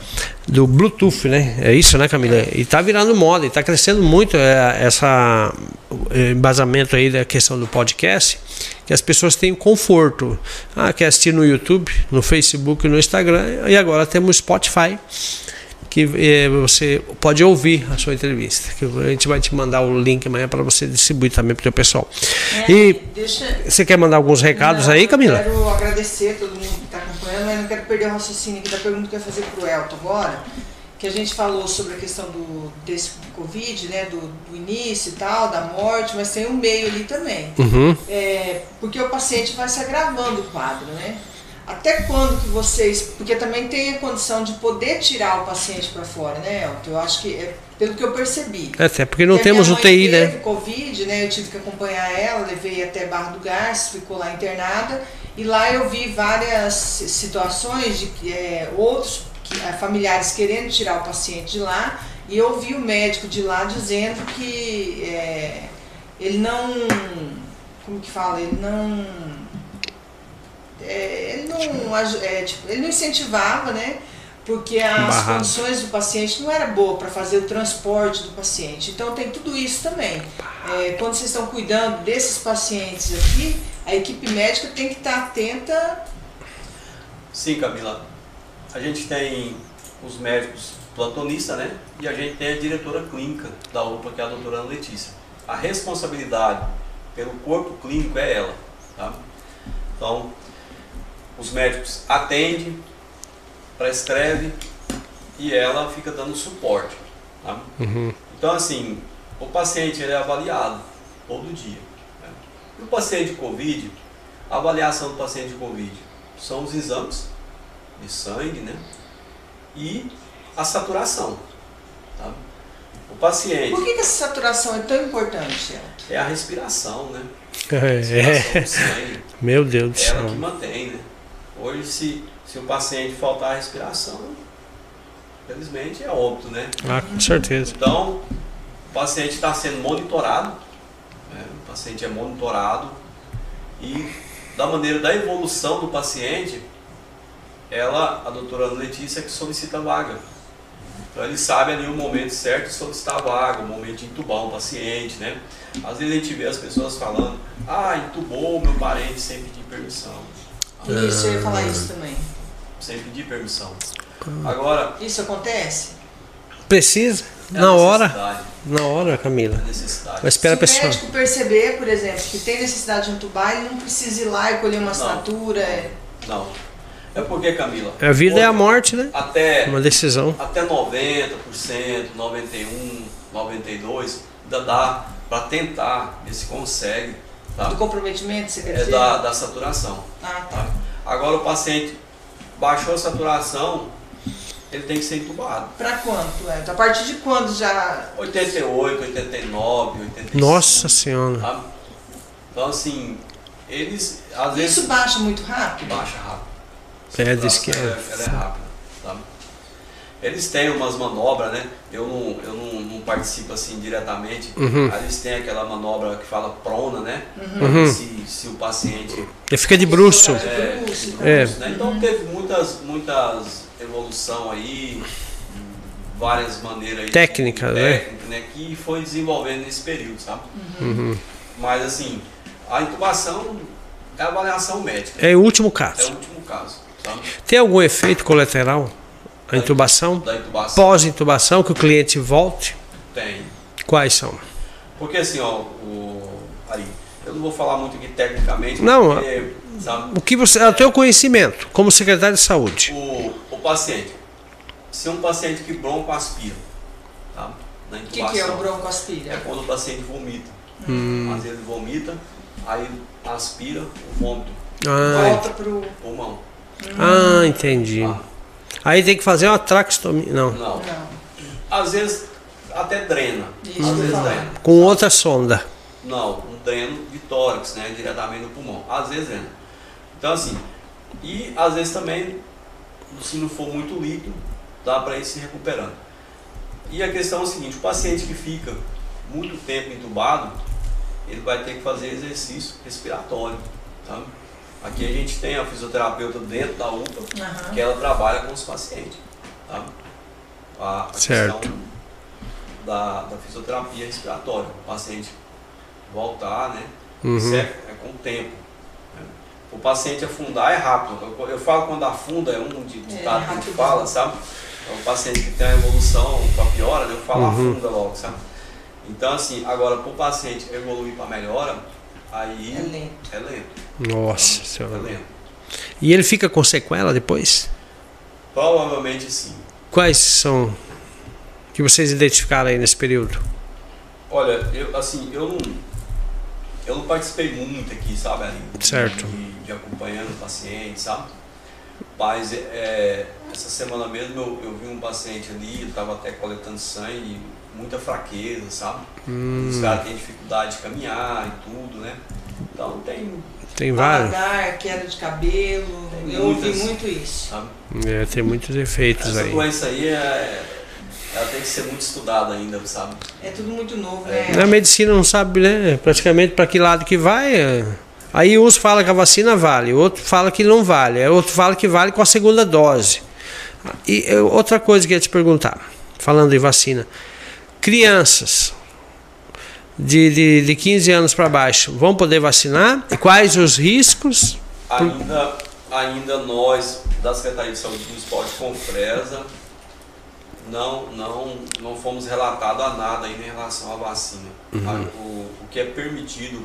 do Bluetooth, né? É isso, né, Camila? E tá virando moda e tá crescendo muito é, essa é, embasamento aí da questão do podcast, que as pessoas têm conforto. Ah, quer assistir no YouTube, no Facebook, no Instagram e agora temos Spotify que eh, você pode ouvir a sua entrevista. Que a gente vai te mandar o link amanhã para você distribuir também para o pessoal. É, E deixa, você quer mandar alguns recados Não, aí, Camila? Eu quero agradecer a todo mundo que está acompanhando, mas não quero perder o raciocínio aqui da pergunta que eu ia fazer para o Elton agora, que a gente falou sobre a questão do, desse Covid, né, do, do início e tal, da morte, mas tem um meio ali também. Uhum. É, porque o paciente vai se agravando o quadro, né? Até quando que vocês. Porque também tem a condição de poder tirar o paciente para fora, né, Elton? Eu acho que, é, pelo que eu percebi. Até porque não Porque temos UTI, teve né? Covid, né? Eu tive que acompanhar ela, levei até Barra do Garças, ficou lá internada. E lá eu vi várias situações de é, outros que, é, familiares querendo tirar o paciente de lá. E eu vi o médico de lá dizendo que é, ele não. Como que fala? Ele não. É, ele não, é, tipo, ele não incentivava, né? Porque as Barrado. condições do paciente não era boa para fazer o transporte do paciente. Então tem tudo isso também. É, quando vocês estão cuidando desses pacientes aqui, a equipe médica tem que estar atenta. Sim, Camila. A gente tem os médicos plantonistas, né? E a gente tem a diretora clínica da UPA, que é a doutora Ana Letícia. A responsabilidade pelo corpo clínico é ela, tá? Então, os médicos atendem, prescreve e ela fica dando suporte, tá? Uhum. Então, assim, o paciente ele é avaliado todo dia. Né? E o paciente de Covid, a avaliação do paciente de Covid são os exames de sangue, né? E a saturação. Tá? O paciente Por que, que essa saturação é tão importante, Elton? é a respiração, né? É, Respiração do sangue. meu Deus do É ela que céu. mantém, né? Hoje, se, se o paciente faltar a respiração, felizmente é óbito, né? Ah, com certeza. Então, o paciente está sendo monitorado, né? o paciente é monitorado e da maneira da evolução do paciente, ela, a doutora Letícia, que solicita a vaga. Então ele sabe ali o momento certo de solicitar a vaga, o momento de entubar um paciente, né? Às vezes a gente vê as pessoas falando, ah, entubou meu parente sem pedir permissão. Isso, eu ia falar isso também. Sem pedir permissão. Agora, Isso acontece? Precisa? é na hora. Na hora, Camila. é a necessidade. Vai esperar a Se o pessoa. médico perceber, por exemplo, que tem necessidade de entubar, ele não precisa ir lá e colher uma assinatura. é- Não. É porque, Camila. A vida é a morte, né? Até, Uma decisão. até 90%, 91%, 92%, ainda dá para tentar ver se consegue. Tá? Do comprometimento, você quer É dizer? da, da saturação. Ah, tá. Tá? Agora o paciente baixou a saturação, ele tem que ser entubado. Pra quanto? É? A partir de quando já. 88, 89, 85. Nossa senhora. Tá? Então assim, eles às vezes Isso baixa muito rápido? baixa rápido. É, diz que é. ela é rápida. Eles têm umas manobras, né? Eu não, eu não, não participo assim diretamente. Uhum. Aí Eles têm aquela manobra que fala prona, né? Uhum. Se, se o paciente Ele fica de bruxo. É, Bruxo, fica É. bruxo, né? Então teve muitas, muitas evolução aí, várias maneiras aí. Técnica, né? técnica, né? Que foi desenvolvendo nesse período, sabe? Uhum. Mas assim, a intubação é avaliação médica. É o último É o caso. último caso, sabe? Tem algum efeito colateral? A intubação? Da intubação. Pós-intubação, que o cliente volte? Tem. Quais são? Porque assim, ó, o. Aí, eu não vou falar muito aqui tecnicamente, Não, porque, sabe, O que você. É o teu conhecimento, como secretário de saúde. o, o paciente. Se um paciente que bronco aspira, tá? Na O que, intubação. que é o É broncoaspira? quando o paciente vomita. Hum. Às vezes ele vomita, aí aspira o vômito, Ah, Volta pro. pulmão. ah, entendi. Tá? Aí tem que fazer uma traqueostomia. Não. Não. Às vezes até drena. Isso Às vezes drena. Com outra sonda. Não, um dreno de tórax, né? Diretamente no pulmão. Às vezes drena. Então assim, e às vezes também, se não for muito líquido, dá para ir se recuperando. E a questão é o seguinte, o paciente que fica muito tempo entubado, ele vai ter que fazer exercício respiratório. Tá? Aqui a gente tem a fisioterapeuta dentro da UPA, Aham. que ela trabalha com os pacientes. Tá? A, Certo. questão da, da fisioterapia respiratória. O paciente voltar, né? Uhum. Isso é, é com o tempo. né? O paciente afundar é rápido. Eu, eu falo quando afunda, é um de- ditado que a gente fala, sabe? É o paciente que tem a evolução para piora, né? eu falo Uhum. afunda logo, sabe? Então assim, agora para o paciente evoluir para melhora, aí É lento. é lento. Nossa É senhora. lento. E ele fica com sequela depois? Provavelmente sim. Quais são que vocês identificaram aí nesse período? Olha, eu assim, eu não, eu não participei muito aqui, sabe, ali, Certo. De, de acompanhando o paciente, sabe? Mas é, essa semana mesmo eu, eu vi um paciente ali, ele estava até coletando sangue, muita fraqueza, sabe? Hum, Os caras têm dificuldade de caminhar e tudo, né? Então tem, tem vários. Paladar, queda de cabelo. Tem eu ouvi muitas. muito isso. sabe? É, tem muitos efeitos Essa aí. doença aí é, ela tem que ser muito estudada ainda, sabe? É tudo muito novo, É. né? A medicina não sabe, né? Praticamente para que lado que vai. é. Aí uns falam que a vacina vale, outro fala que não vale, aí outro fala que vale com a segunda dose. E eh, outra coisa que eu ia te perguntar, falando em vacina. Crianças de, de, de 15 anos para baixo vão poder vacinar? E quais os riscos? Ainda, ainda nós, da Secretaria de Saúde do Esporte Confresa, não, não, não fomos relatados a nada ainda em relação à vacina. Uhum. O, o que é permitido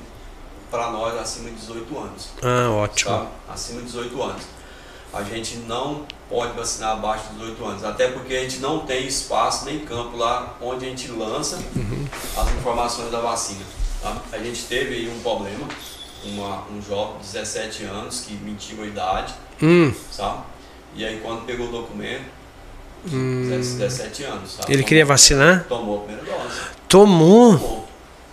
para nós acima de 18 anos. Ah, ótimo. Tá? Acima de 18 anos. A gente não pode vacinar abaixo de 18 anos, até porque a gente não tem espaço nem campo lá onde a gente lança as informações da vacina. tá? A gente teve aí um problema, uma, um jovem de 17 anos que mentiu a idade, Hum, sabe? E aí quando pegou o documento, Hum. 17 anos, sabe? ele queria vacinar? Tomou a primeira dose. Tomou? Tomou,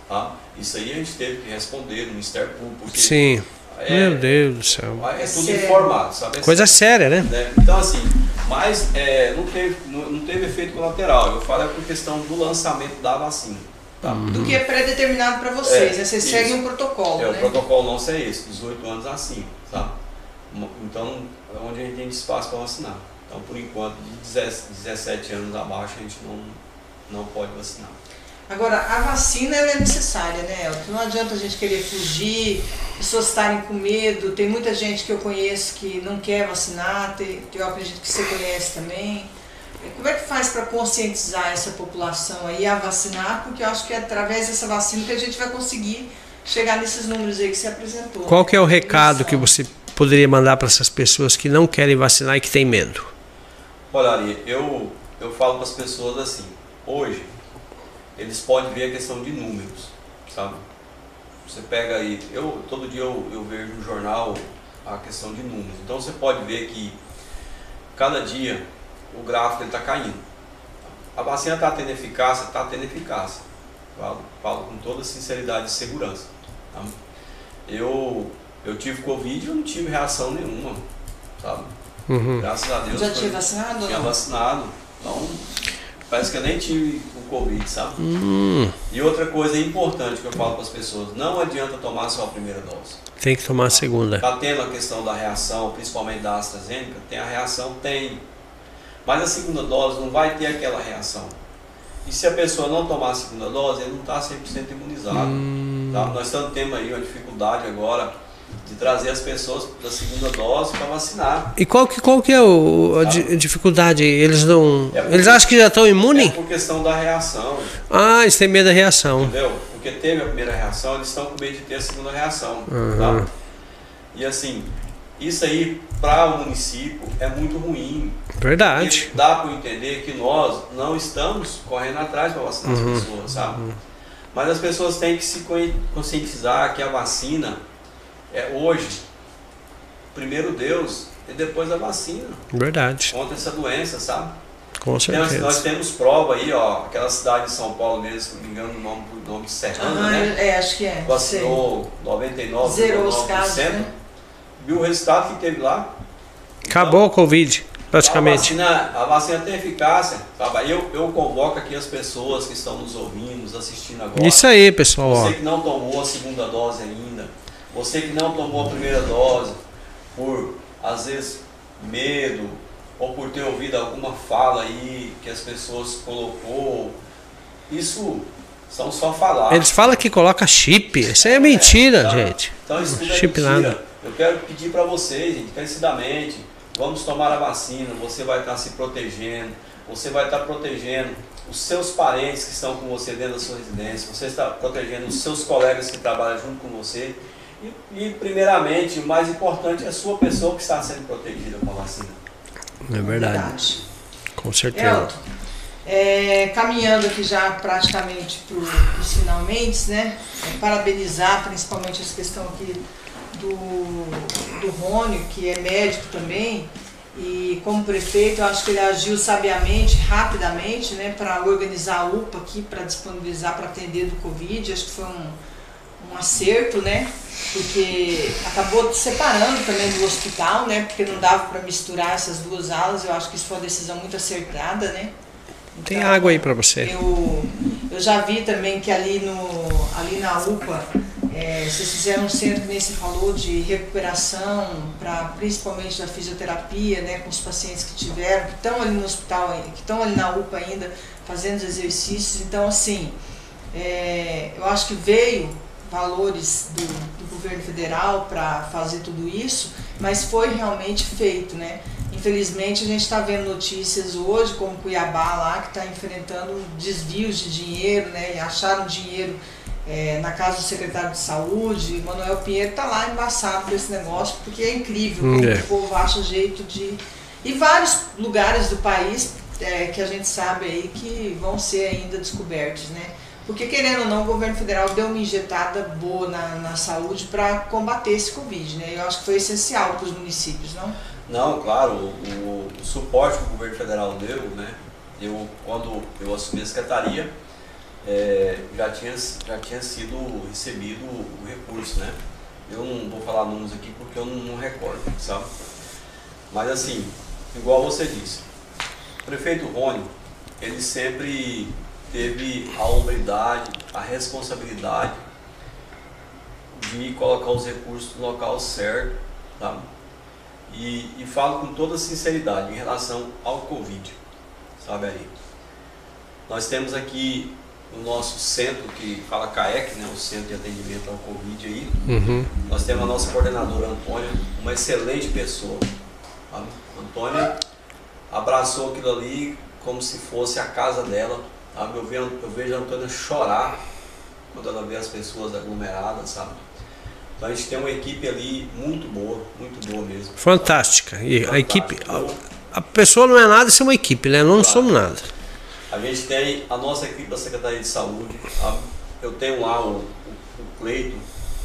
tá? Isso aí a gente teve que responder no Ministério Público, Sim. É, Meu Deus do céu. é tudo Sério. informado, sabe? É Coisa séria, né? né? Então assim, mas é, não, teve, não, não teve efeito colateral. Eu falo é por questão do lançamento da vacina. Tá? Do que é pré-determinado para vocês, É, né? Vocês isso. seguem um protocolo, É, né? o protocolo nosso é esse, 18 anos acima, tá? Então, é onde a gente tem espaço para vacinar. Então, por enquanto, de 17 anos abaixo, a gente não, não pode vacinar. Agora, a vacina ela é necessária, né, Elton? Não adianta a gente querer fugir, pessoas estarem com medo. Tem muita gente que eu conheço que não quer vacinar, tem, eu acredito que você conhece também. Como é que faz para conscientizar essa população aí a vacinar? Porque eu acho que é através dessa vacina que a gente vai conseguir chegar nesses números aí que você apresentou. Qual que é o recado que você poderia mandar para essas pessoas que não querem vacinar e que têm medo? Olha, Ari, eu, eu falo para as pessoas assim, hoje, eles podem ver a questão de números, sabe? Você pega aí, eu todo dia eu, eu vejo no jornal a questão de números. Então você pode ver que cada dia o gráfico está caindo. A vacina está tendo eficácia, está tendo eficácia. Falo, falo com toda sinceridade e segurança. tá? Eu, eu tive Covid e eu não tive reação nenhuma, sabe? Uhum. Graças a Deus. Já tinha vacinado tinha não? vacinado. Então, parece que eu nem tive o Covid, sabe? Hum, E outra coisa importante que eu falo para as pessoas, não adianta tomar só a primeira dose. tem que tomar a segunda. Está tendo a questão da reação, principalmente da AstraZeneca, tem a reação? Tem. Mas a segunda dose não vai ter aquela reação. E se a pessoa não tomar a segunda dose, ele não está 100% imunizado. Hum, Tá? Nós estamos tendo aí uma dificuldade agora de trazer as pessoas da segunda dose para vacinar. E qual que, qual que é o, a di- dificuldade? Eles não. É porque- Eles acham que já estão É imunes? por questão da reação. Ah, eles têm medo da reação. Entendeu? Porque teve a primeira reação, eles estão com medo de ter a segunda reação. Uhum. Tá? E assim, isso aí para o município é muito ruim. Verdade. Porque dá para entender que nós não estamos correndo atrás para vacinar Uhum. as pessoas, sabe? Mas as pessoas têm que se con- conscientizar que a vacina é hoje, primeiro Deus e depois a vacina Verdade. contra essa doença, sabe? Com Temos- nós certeza. temos prova aí, ó, aquela cidade de São Paulo mesmo, se não me engano, o nome, o nome de Serrana, Aham, né? é, acho que é. sei. Vacinou 99, Zerou os casos, né? Viu o resultado que teve lá? Acabou a Covid, A praticamente. vacina, a vacina tem eficácia. Sabe? Eu, eu convoco aqui as pessoas que estão nos ouvindo, nos assistindo agora. Isso aí, pessoal. Você que não tomou a segunda dose ainda, você que não tomou a primeira dose, por às vezes medo, ou por ter ouvido alguma fala aí que as pessoas colocou, isso são só falar. Eles falam que coloca chip. Isso aí é mentira, Tá? gente. Então isso tudo é Chip mentira. nada. Eu quero pedir para vocês, gente, encarecidamente, vamos tomar a vacina, você vai estar se protegendo, você vai estar protegendo os seus parentes que estão com você dentro da sua residência, você está protegendo os seus colegas que trabalham junto com você. E, e, primeiramente, o mais importante é a sua pessoa que está sendo protegida com a vacina. É verdade. Com certeza. Elton, é, caminhando aqui já praticamente para os finalmente, né? É, parabenizar principalmente essa questão aqui do, do Rônio, que é médico também, e como prefeito, eu acho que ele agiu sabiamente, rapidamente, né, para organizar a UPA aqui, para disponibilizar para atender do Covid. Acho que foi um, um acerto, né? Porque acabou separando também do hospital, né? Porque não dava para misturar essas duas alas. Eu acho que isso foi uma decisão muito acertada, né? Tem Então, água aí pra você. eu, eu já vi também que ali, no, ali na UPA, é, vocês fizeram um centro, que nem você falou, de recuperação, pra, principalmente da fisioterapia, né, com os pacientes que tiveram, que estão ali no hospital, que estão ali na UPA ainda, fazendo os exercícios. Então, assim, é, eu acho que veio valores do, do governo federal para fazer tudo isso, mas foi realmente feito, né? Infelizmente a gente está vendo notícias hoje, como Cuiabá lá, que está enfrentando desvios de dinheiro, né? E acharam dinheiro é, na casa do secretário de saúde, Manuel Pinheiro está lá embaçado com esse negócio, porque é incrível como É. o povo acha jeito de. E vários lugares do país é, que a gente sabe aí que vão ser ainda descobertos, né? Porque, querendo ou não, o governo federal deu uma injetada boa na, na saúde para combater esse Covid, né? Eu acho que foi essencial para os municípios, não? Não, claro, o, o- suporte que o governo federal deu, né? Eu, quando eu assumi a secretaria, é, já, tinha, já tinha sido recebido o recurso, né? Eu não vou falar números aqui porque eu não, não recordo, sabe? Mas assim, igual você disse, o prefeito Rony, ele sempre teve a humildade, a responsabilidade de colocar os recursos no local certo, tá? E, e falo com toda sinceridade em relação ao Covid, sabe aí. Nós temos aqui o nosso centro que fala CAEC, né, o Centro de Atendimento ao Covid aí. Uhum. Nós temos a nossa coordenadora Antônia, uma excelente pessoa. Antônia abraçou aquilo ali como se fosse a casa dela. Sabe? Eu, vejo, eu vejo a Antônia chorar quando ela vê as pessoas aglomeradas, sabe? Então a gente tem uma equipe ali muito boa, muito boa mesmo. Fantástica. E a Fantástica. equipe. A, a pessoa não é nada sem uma equipe, né? Não Claro. somos nada. A gente tem a nossa equipe da Secretaria de Saúde. tá? Eu tenho lá o, o, o Cleito,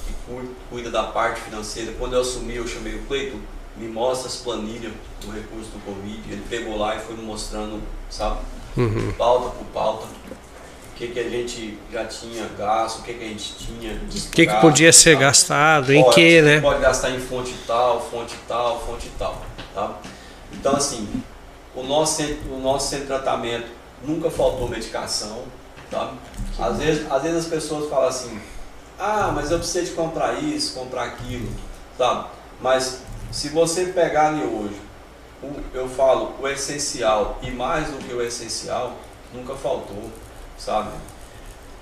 que cu- cuida da parte financeira. Quando eu assumi, eu chamei o Cleito, me mostra as planilhas do recurso do Covid. Ele pegou lá e foi me mostrando, sabe, Uhum. pauta por pauta, o que, que a gente já tinha gasto, o que, que a gente tinha. O que, que podia ser gastado, em que, né? Pode gastar em fonte tal, fonte tal, fonte tal. Tá? Então, assim, o nosso, centro, o nosso centro de tratamento nunca faltou medicação. Tá? Às, vezes, às vezes as pessoas falam assim: ah, mas eu preciso de comprar isso, comprar aquilo. Sabe? Mas se você pegar ali hoje, o- eu falo o essencial e mais do que o essencial, nunca faltou. Sabe?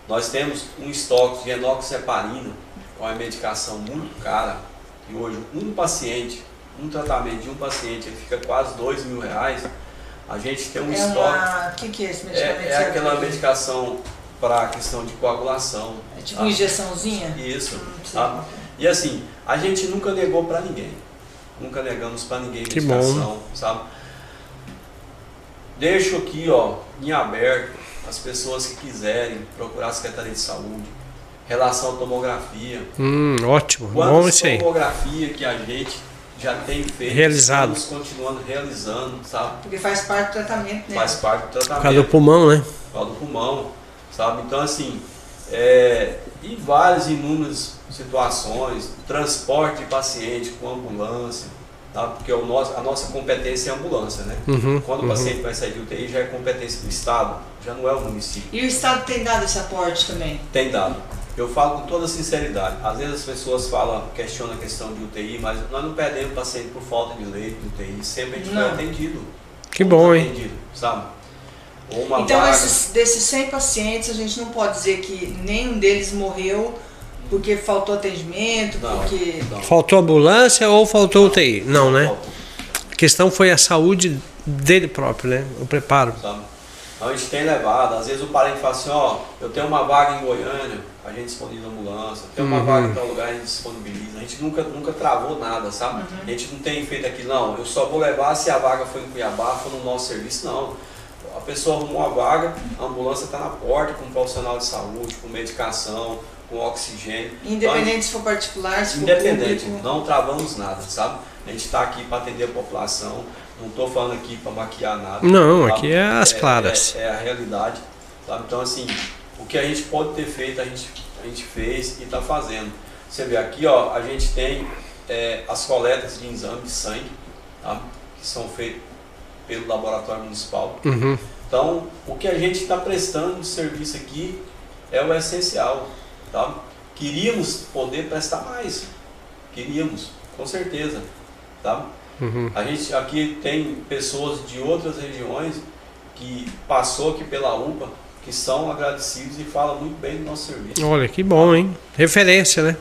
Nós temos um estoque de enoxaparina, que é uma medicação muito cara, e hoje um paciente, um tratamento de um paciente, ele fica quase dois mil reais. A gente tem um É estoque. O que, que é esse medicamento? É, é aquela medicação para questão de coagulação. É tipo tá? uma injeçãozinha? Isso. Hum. Tá? E assim, a gente nunca negou para ninguém. Nunca negamos para ninguém Que medicação, sabe? Deixo aqui, ó, em aberto, as pessoas que quiserem procurar a Secretaria de Saúde, relação à tomografia. Hum, ótimo. Bom isso aí. tomografia que a gente já tem feito, Realizado. estamos continuando realizando, sabe? Porque faz parte do tratamento, né? Faz parte do Por tratamento causa do pulmão, né? lá do pulmão, sabe? Então, assim, é, e várias inúmeras situações, transporte de paciente com ambulância, tá? Porque o nosso, a nossa competência é ambulância, né? Uhum, Quando o uhum. paciente vai sair de UTI, já é competência do Estado, já não é o município. E o Estado tem dado esse aporte também? Tem dado. Eu falo com toda sinceridade. Às vezes as pessoas falam, questionam a questão de UTI, mas nós não perdemos paciente por falta de leito de UTI. Sempre a gente foi Não. atendido. Que bom, hein? atendido, sabe? Então, esses, desses 100 pacientes, a gente não pode dizer que nenhum deles morreu porque faltou atendimento, Não, porque. não. Faltou ambulância ou faltou UTI? Não, né? A questão foi a saúde dele próprio, né? O preparo. Então a gente tem levado, às vezes o parente fala assim, ó, eu tenho uma vaga em Goiânia, a gente disponibiliza ambulância, tem uma Uhum. vaga em tal lugar, a gente disponibiliza. A gente nunca, nunca travou nada, sabe? Uhum. A gente não tem feito aqui, não, eu só vou levar se a vaga for em Cuiabá, for no nosso serviço, não. A pessoa arrumou uma vaga, a ambulância está na porta com um profissional de saúde, com medicação, com oxigênio. Independente se for particular, se for Independente, público. não travamos nada, sabe? A gente está aqui para atender a população, não estou falando aqui para maquiar nada. Não, sabe? aqui é as claras. É, é a realidade, sabe? Então, assim, o que a gente pode ter feito, a gente, a gente fez e está fazendo. Você vê aqui, ó, a gente tem é, as coletas de exame de sangue, tá? que são feitas pelo laboratório municipal. Uhum. Então, o que a gente está prestando de serviço aqui é o essencial. Tá? Queríamos poder prestar mais. Queríamos, com certeza. Tá? Uhum. A gente aqui tem pessoas de outras regiões que passou aqui pela UPA, que são agradecidos e falam muito bem do nosso serviço. Olha, que bom, hein? Referência, né?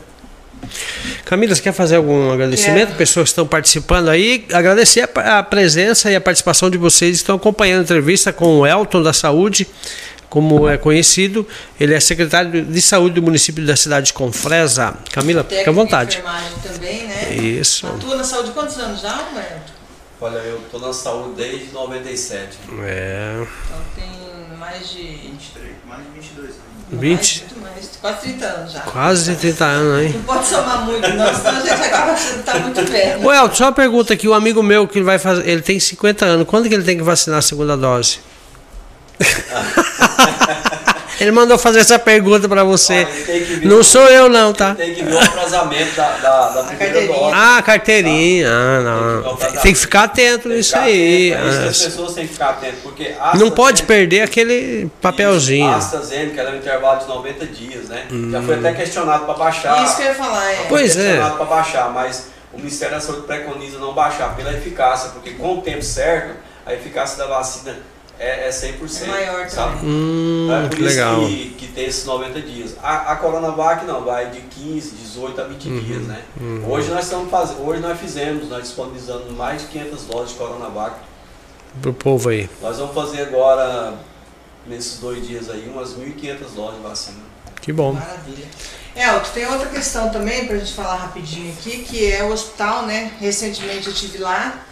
Camila, você quer fazer algum agradecimento? Quero. Pessoas que estão participando aí. Agradecer a, a presença e a participação de vocês que estão acompanhando a entrevista com o Elton da Saúde, como é conhecido. Ele é secretário de saúde do município da cidade de Confresa. Camila, fica à de vontade. também, né? Isso. Atua na saúde quantos anos já, Roberto? Olha, eu estou na saúde desde 97. É. Então tem mais de. 23, mais de 22 anos. 20. Mais, mais, quase 30 anos já. Quase 30 anos, hein? Não pode somar muito, não, senão a gente acaba sendo tá muito velho. Elton, só uma pergunta aqui. O amigo meu que vai fazer. Ele tem 50 anos. Quando que ele tem que vacinar a segunda dose? Ele mandou fazer essa pergunta pra você. Que ver Não sou eu não, tá? Tem que ver o atrasamento da, da, da primeira carteirinha. dose. Ah, carteirinha. Ah, Tem que não. Tem, da- tem que ficar atento Tem que nisso ficar aí. atento, É isso que Ah, as pessoas têm que ficar atentas, porque Não pode perder aquele papelzinho. Isso, AstraZeneca ela é um intervalo de 90 dias, né? Já foi até questionado para baixar. Isso que eu ia falar, é. Hum. Pois é. questionado para baixar, mas o Ministério da Saúde preconiza não baixar pela eficácia, porque com o tempo certo, a eficácia da vacina é, é 100%. É maior sabe? também. Hum, é por que legal. isso que, que tem esses 90 dias. A, a Coronavac não, vai de 15, 18 a 20 Uhum, dias, né? Hoje nós estamos fazendo, hoje nós fizemos, nós disponibilizamos mais de 500 doses de Coronavac. Pro povo aí. Nós vamos fazer agora, nesses dois dias aí, umas 1.500 doses de vacina. Que bom. Maravilha. Elton, tem outra questão também pra gente falar rapidinho aqui, que é o hospital, né? Recentemente eu estive lá.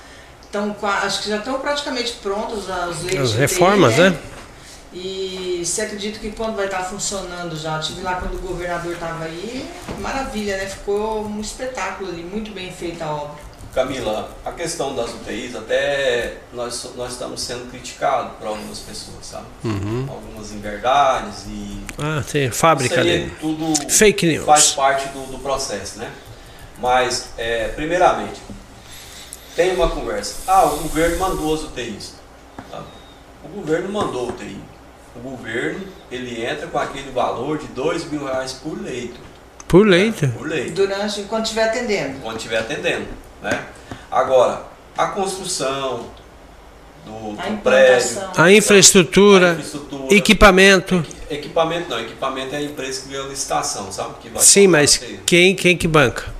Então, acho que já estão praticamente prontos os leitos. As de UTI, reformas, né? E você acredita que quando vai estar funcionando já? Eu estive lá quando o governador estava aí. Maravilha, né? Ficou um espetáculo ali, muito bem feita a obra. Camila, a questão das UTIs, até nós, nós estamos sendo criticados por algumas pessoas, sabe? Uhum. Algumas inverdades e. Ah, tem fábrica é dele. tudo Fake news. faz parte do, do processo, né? Mas, é, primeiramente, tem uma conversa. Ah, o governo mandou as UTIs. tá? O governo mandou UTI. O governo, ele entra com aquele valor de dois mil reais por leito. Por leite. Por leito. Durante, enquanto estiver atendendo. quando estiver atendendo. Né? Agora, a construção do, A do prédio, implantação. A a infraestrutura, infraestrutura, equipamento. equipamento não, equipamento é a empresa que ganhou a licitação, sabe? Que vai Sim, mas quem, quem que banca?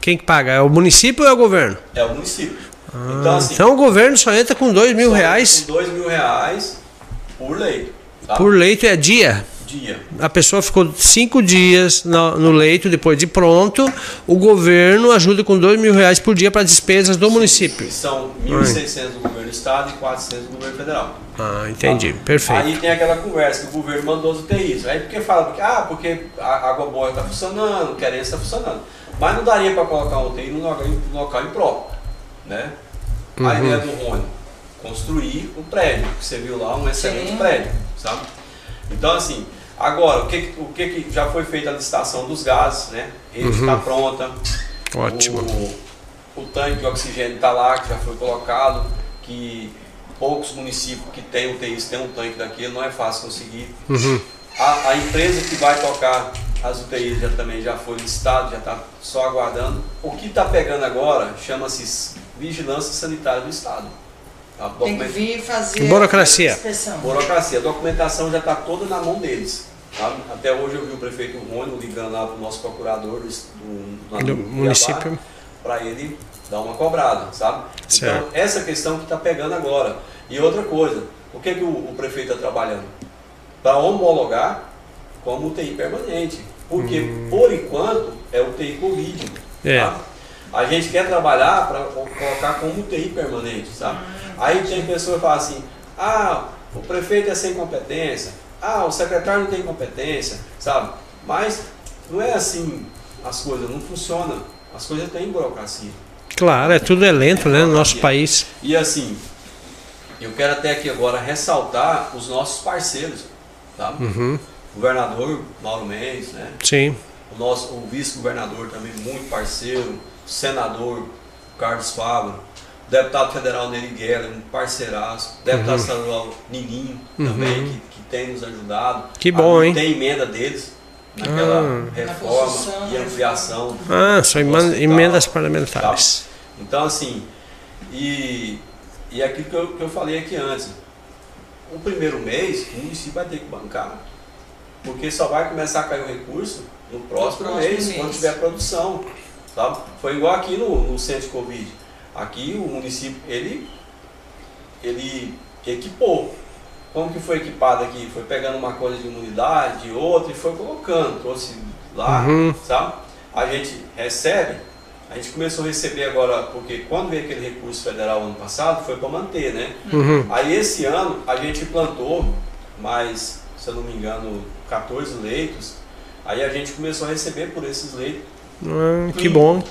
Quem que paga? É o município ou é o governo? É o município. Ah, então, assim, então o governo só entra com dois mil reais Com dois mil reais por leito. Tá? por leito é dia. dia. A pessoa ficou cinco dias no, no leito depois de pronto. O governo ajuda com dois mil reais por dia para despesas do município. Que são 1.600 do governo do estado e 400 do governo federal. Ah, entendi. Tá? Perfeito. Aí tem aquela conversa que o governo mandou as UTIs. Aí porque fala, porque, ah, porque a água boa está funcionando, o querência está funcionando. Mas não daria para colocar um UTI no local, no local impróprio. Né? A Uhum. ideia do Rony, construir um prédio, que você viu lá, um excelente Sim. prédio, sabe? Então assim, agora, o que, que- o que, que já foi feita a licitação dos gases, né? Ele está pronta. Uhum. Ótimo. O, o tanque de oxigênio está lá, que já foi colocado, que poucos municípios que têm UTIs têm um tanque daquele, não é fácil conseguir. Uhum. A, a empresa que vai tocar as UTIs já também já foi listado, já está só aguardando. O que está pegando agora chama-se Vigilância Sanitária do Estado. Tá? Tem que vir fazer. Burocracia. Burocracia. A documentação já está toda na mão deles. tá? Até hoje eu vi o prefeito Rônio ligando lá para o nosso procurador do, do, Do município. para ele dar uma cobrada, sabe? Certo. Então, essa questão que está pegando agora. E outra coisa, o que, que o, o prefeito está trabalhando? Para homologar como UTI permanente. Porque, por enquanto, é UTI Covid. Hum. É. tá? A gente quer trabalhar para colocar como UTI permanente, sabe? Aí tem pessoa que fala assim, ah, o prefeito é sem competência, ah, o secretário não tem competência, sabe? Mas não é assim as coisas, não funcionam. As coisas têm burocracia. Claro, é tudo é lento, né, no nosso país. E assim, eu quero até aqui agora ressaltar os nossos parceiros, tá? Uhum. Governador Mauro Mendes, né? Sim. O nosso o vice-governador também muito parceiro, o senador Carlos Fábio, o deputado federal Neri Geller, um parceiraço, o deputado estadual Nininho também, que, que tem nos ajudado. Uhum. Que bom, hein? Tem emenda deles naquela Ah. reforma e né? ampliação. Ah, são emendas parlamentares. Então, assim, e, e aquilo que eu, que eu falei aqui antes, o primeiro mês o município vai ter que bancar, porque só vai começar a cair o recurso no próximo, próximo mês, mês. quando tiver produção. Sabe? Foi igual aqui no, no centro de Covid. Aqui o município, ele, ele equipou. Como que foi equipado aqui? Foi pegando uma coisa de uma unidade, de outra e foi colocando, trouxe lá, Uhum. sabe? A gente recebe, a gente começou a receber agora, porque quando veio aquele recurso federal ano passado, foi para manter, né? Uhum. Aí esse ano a gente plantou mais, se eu não me engano, 14 leitos. Aí a gente começou a receber por esses leitos, Ah, que bom.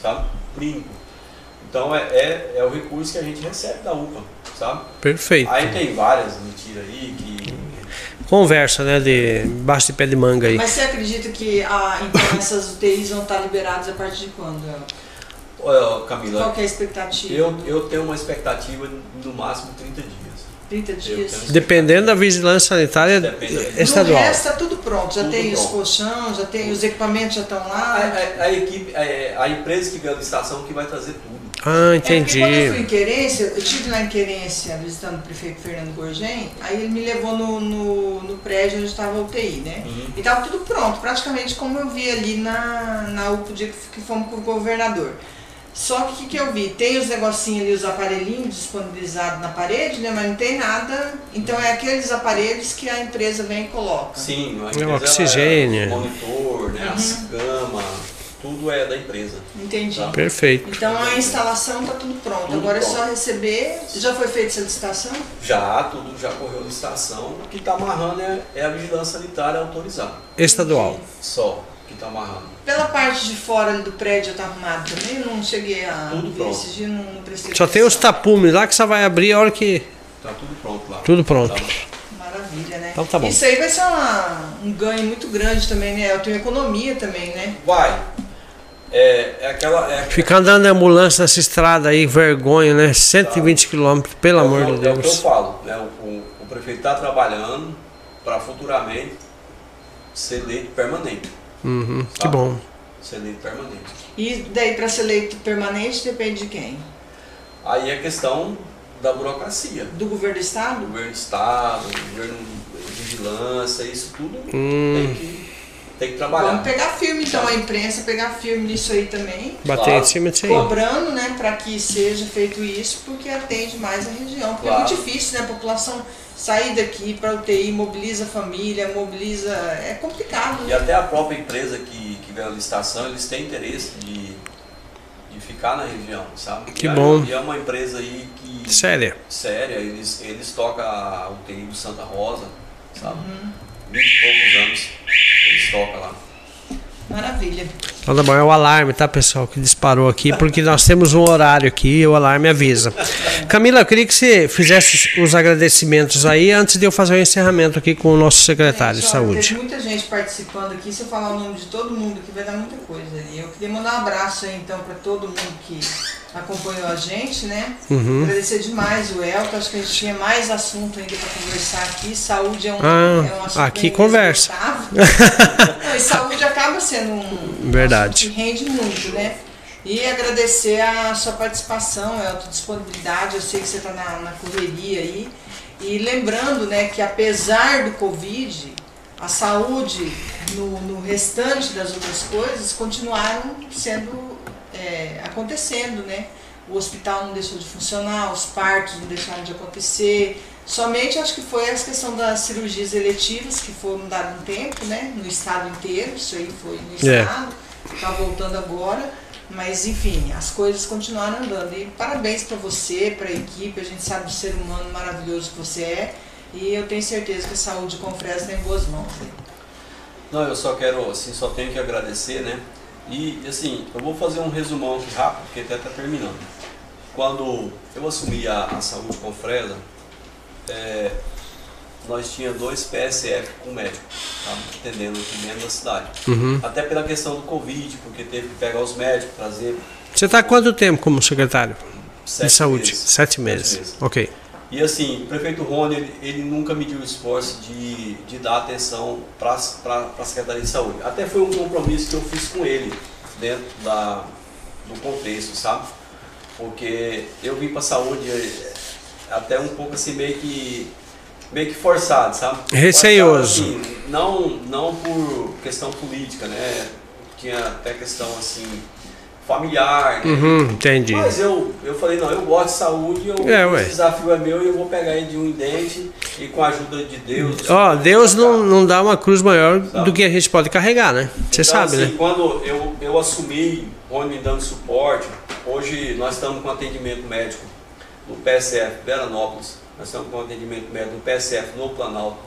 sabe? Limpo. Então é, é, é o recurso que a gente recebe da UPA, sabe? Perfeito. Aí tem várias mentiras aí que. conversa, né? De baixo de pé de manga aí. Mas você acredita que a, então essas UTIs vão estar liberadas a partir de quando? Camila, Qual que é a expectativa? eu, eu tenho uma expectativa no máximo 30 dias. 30 Eu dias? Dependendo da vigilância sanitária estadual. resto está tudo pronto, já Tudo tem os pronto. colchões, já tem os equipamentos já estão A, lá. a- a equipe, a, a empresa que ganha a licitação que vai trazer tudo. Ah, É porque quando eu fui entendi. em Querência, eu estive lá em Querência visitando o prefeito Fernando Gorgem, aí ele me levou no, no, no prédio onde estava a UTI, né? Uhum. E estava tudo pronto, praticamente como eu vi ali na, na UPA dia que fomos com o governador. Só que o que, que eu vi? Tem os negocinhos ali, os aparelhinhos disponibilizados na parede, né? Mas não tem nada. Então é aqueles aparelhos que a empresa vem e coloca. Sim, a É o empresa, oxigênio. ela- o monitor, né, as camas, tudo é da empresa. Entendi. Tá. Perfeito. Então a instalação está tudo pronto. Tudo Agora é pronto. só receber. Já foi feita essa licitação? Já, tudo já correu licitação. O que está amarrando é, é a vigilância sanitária autorizada. Estadual. Só que está amarrando. Pela parte de fora ali do prédio está arrumado também? Eu não cheguei a Tudo ver pronto. esse dia, não, não prestei Só tem os tapumes lá que você vai abrir a hora que. Está tudo pronto lá. Tudo pronto. Tá. Maravilha, né? Então tá bom. Isso aí vai ser uma- um ganho muito grande também, né? Eu tenho economia também, né? Vai. É, é aquela. É, Ficar andando de ambulância nessa estrada aí, vergonha, né? 120 quilômetros, pelo é amor eu- de É o que eu Deus. falo, né? O, o- o prefeito está trabalhando para futuramente ser eleito permanente. Uhum, que bom. Ser eleito permanente. E daí para ser eleito permanente depende de quem? Aí é questão da burocracia. Do governo do estado? Governo do Estado, governo de vigilância, isso tudo Hum. tem, que, tem que trabalhar. Vamos pegar firme então, a imprensa pegar firme nisso aí também. Bater Claro. em cima disso aí. Cobrando, né, para que seja feito isso, porque atende mais a região. Porque é Claro. muito difícil, né, a população sair daqui para UTI, mobiliza a família, mobiliza. É complicado, E né? até a própria empresa que, que ganha a licitação, eles têm interesse de, de ficar na região, sabe? Que e é- bom. E é uma empresa aí que. Séria. Séria, eles, eles tocam a UTI do Santa Rosa, sabe? Uhum. Vinte e poucos anos eles tocam lá. Maravilha. Bom, é o alarme, tá, pessoal, que disparou aqui, porque nós temos um horário aqui e o alarme avisa. Camila, eu queria que você fizesse os agradecimentos aí antes de eu fazer o encerramento aqui com o nosso secretário de Gente, saúde. Teve muita gente participando aqui. Se eu falar o nome de todo mundo aqui, vai dar muita coisa. E eu queria mandar um abraço aí, então, para todo mundo que acompanhou a gente, né? Uhum. Agradecer demais o Elton. Acho que a gente tinha mais assunto ainda para conversar aqui. Saúde é um, Ah, é um assunto aqui conversa. Não, e saúde acaba sendo um Verdade. que rende muito, né? E agradecer a sua participação, a tua disponibilidade. Eu sei que você está na, na correria aí. E lembrando né, que apesar do Covid, a saúde no, no restante das outras coisas continuaram sendo é, acontecendo, né? O hospital não deixou de funcionar, os partos não deixaram de acontecer. Somente acho que foi a questão das cirurgias eletivas que foram dadas um tempo, né? No estado inteiro, isso aí foi no É. estado, está voltando agora. Mas enfim, as coisas continuaram andando. E parabéns para você, para a equipe, a gente sabe do ser humano maravilhoso que você é. E eu tenho certeza que a saúde com Fresno está em boas mãos. Não, eu só quero, assim, só tenho que agradecer, né? E, assim, eu vou fazer um resumão aqui rápido, porque até está terminando. Quando eu assumi a, a saúde com Fresa, é, nós tínhamos dois PSF com médico, tá? atendendo aqui dentro da cidade. Uhum. Até pela questão do Covid, porque teve que pegar os médicos, trazer Você está há quanto tempo como secretário sete de saúde? meses. Sete meses. meses. Ok. E assim, o prefeito Rony, ele, ele nunca mediu o esforço de, de dar atenção para a Secretaria de Saúde. Até foi um compromisso que eu fiz com ele dentro da, do contexto, sabe? Porque eu vim para a saúde eh, até um pouco assim, meio que, meio que forçado, sabe? Receioso. Forçado, assim, não, não por questão política, né? Tinha até questão assim, familiar, né? Uhum, entendi. Mas eu, eu falei, não, eu gosto de saúde, eu, É, esse desafio é meu e eu vou pegar ele de um dente e com a ajuda de Deus. Ó, Deus não, não dá uma cruz maior do que a gente pode carregar, né? Você Então, sabe, assim, né? Quando eu, eu assumi, Rony me dando suporte, hoje nós estamos com atendimento médico no PSF Veranópolis, nós estamos com atendimento médico no PSF no Planalto,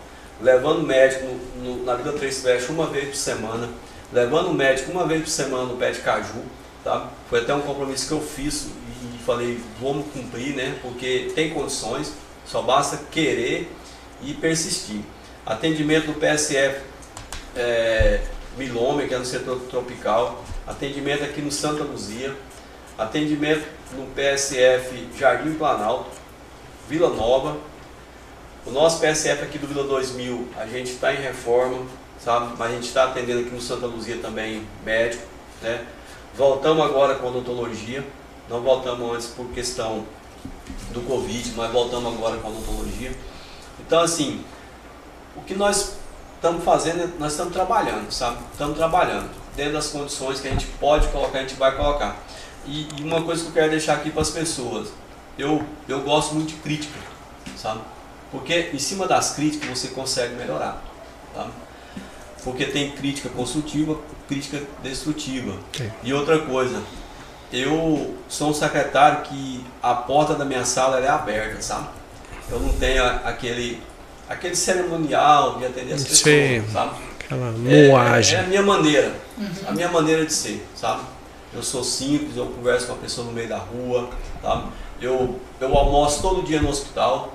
levando médico no, no- na Vila Três Festas uma vez por semana, levando médico uma vez por semana no Pé de Caju, tá? Foi até um compromisso que eu fiz e falei, vamos cumprir, né? Porque tem condições, só basta querer e persistir. Atendimento no PSF é, que é no setor tropical. Atendimento aqui no Santa Luzia. Atendimento no PSF Jardim Planalto, Vila Nova. O nosso PSF aqui do Vila 2000, a gente está em reforma, sabe? Mas a gente está atendendo aqui no Santa Luzia também médico, né? Voltamos agora com odontologia. Não voltamos antes por questão do Covid, mas voltamos agora com odontologia. Então, assim, o que nós estamos fazendo, nós estamos trabalhando, sabe? Estamos trabalhando. Dentro das condições que a gente pode colocar, a gente vai colocar. E, e uma coisa que eu quero deixar aqui para as pessoas, eu, eu gosto muito de crítica, sabe? Porque em cima das críticas você consegue melhorar, tá? Porque tem crítica construtiva, crítica destrutiva. Sim. E outra coisa, eu sou um secretário que a porta da minha sala é aberta, sabe? Eu não tenho aquele, aquele cerimonial de atender as pessoas, Sim. sabe? Aquela É, moagem. é a minha maneira, a minha maneira de ser, sabe? Eu sou simples, eu converso com a pessoa no meio da rua, sabe? Eu, eu almoço todo dia no hospital,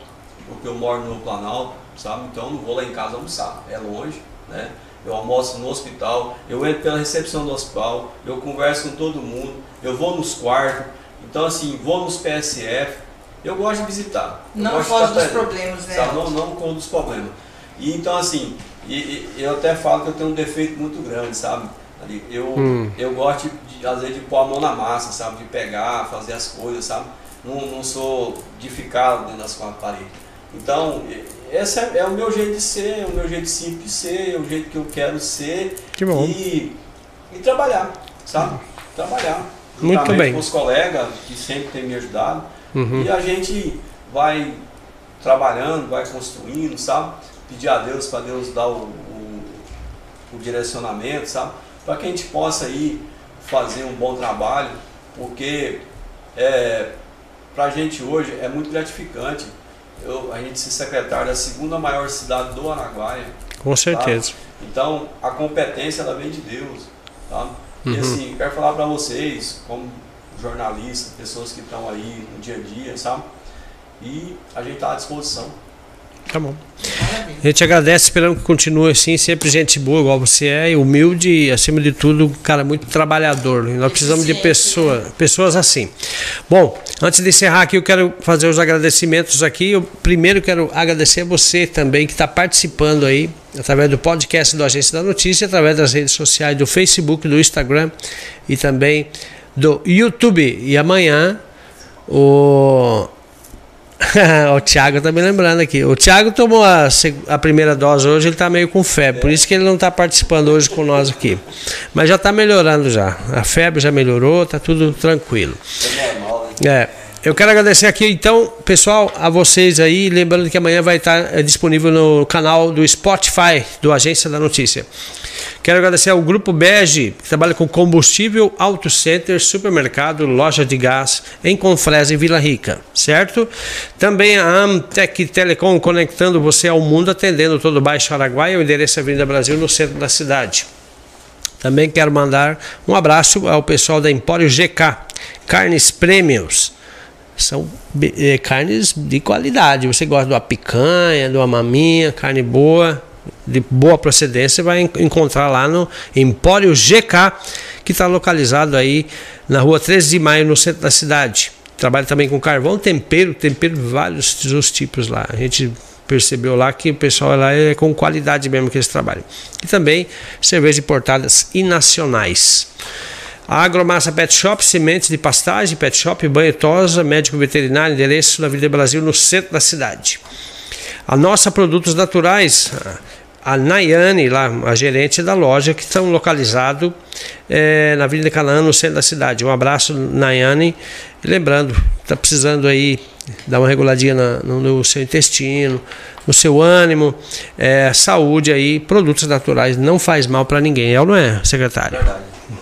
porque eu moro no Planalto, sabe? Então eu não vou lá em casa almoçar, é longe, né? Eu almoço no hospital, eu entro pela recepção do hospital, eu converso com todo mundo, eu vou nos quartos, então assim, vou nos PSF, eu gosto de visitar. Não foge dos problemas, né? sabe? Não, não com dos problemas. E então assim, e, e- eu até falo que eu tenho um defeito muito grande, sabe? Ali, Eu, Hum. eu gosto de, de, às vezes de pôr a mão na massa, sabe? De pegar, fazer as coisas, sabe? Não, não sou de ficar dentro das quatro paredes. Então, esse é, é o meu jeito de ser, é o meu jeito simples de ser, é o jeito que eu quero ser. Que bom. E, e trabalhar, sabe? Trabalhar. Muito bem. Com os colegas que sempre têm me ajudado. Uhum. E a gente vai trabalhando, vai construindo, sabe? Pedir a Deus para Deus dar o, o, o direcionamento, sabe? Para que a gente possa aí fazer um bom trabalho, porque é, para a gente hoje é muito gratificante eu, a gente ser secretário da segunda maior cidade do Araguaia. Com certeza. Então, a competência ela vem de Deus, tá? E Uhum. assim, quero falar para vocês, como jornalistas, pessoas que estão aí no dia a dia, sabe? E a gente está à disposição. Tá bom. A gente agradece, esperando que continue assim, sempre gente boa, igual você é, humilde e, acima de tudo, um cara muito trabalhador. Nós precisamos de pessoa, pessoas assim. Bom, antes de encerrar aqui, eu quero fazer os agradecimentos aqui. Eu primeiro quero agradecer a você também que está participando aí, através do podcast do Agência da Notícia, através das redes sociais do Facebook, do Instagram e também do YouTube. E amanhã o. o Thiago tá me lembrando aqui. O Thiago tomou a, a primeira dose hoje, ele tá meio com febre, por isso que ele não tá participando hoje com nós aqui. Mas já tá melhorando já. A febre já melhorou, tá tudo tranquilo. É? É. Eu quero agradecer aqui, então, pessoal, a vocês aí. Lembrando que amanhã vai estar é, disponível no canal do Spotify, do Agência da Notícia. Quero agradecer ao Grupo Bege, que trabalha com combustível, auto center, supermercado, loja de gás em Confresa e Vila Rica, certo? Também a Amtec Telecom conectando você ao mundo, atendendo todo o Baixo Araguaia, o endereço é Avenida Brasil, no centro da cidade. Também quero mandar um abraço ao pessoal da Empório GK, Carnes Prêmios. São eh, carnes de qualidade. Você gosta de uma picanha, de uma maminha, carne boa, de boa procedência, vai en- encontrar lá no Empório GK, que está localizado aí na rua 13 de maio, no centro da cidade. Trabalha também com carvão, tempero, tempero vários dos tipos lá. A gente percebeu lá que o pessoal lá é com qualidade mesmo que eles trabalham. E também cervejas importadas e nacionais. A Agromassa Pet Shop, sementes de pastagem, pet shop, banho tosa, médico veterinário, endereço na Avenida Brasil, no centro da cidade. A nossa Produtos Naturais, a Nayane, lá, a gerente da loja, que estão localizados eh, na Avenida Canaã, no centro da cidade. Um abraço, Nayane. Lembrando, está precisando aí dar uma reguladinha na- no, no seu intestino, no seu ânimo, eh, saúde aí, produtos naturais não faz mal para ninguém, é ou não é, secretário? Verdade.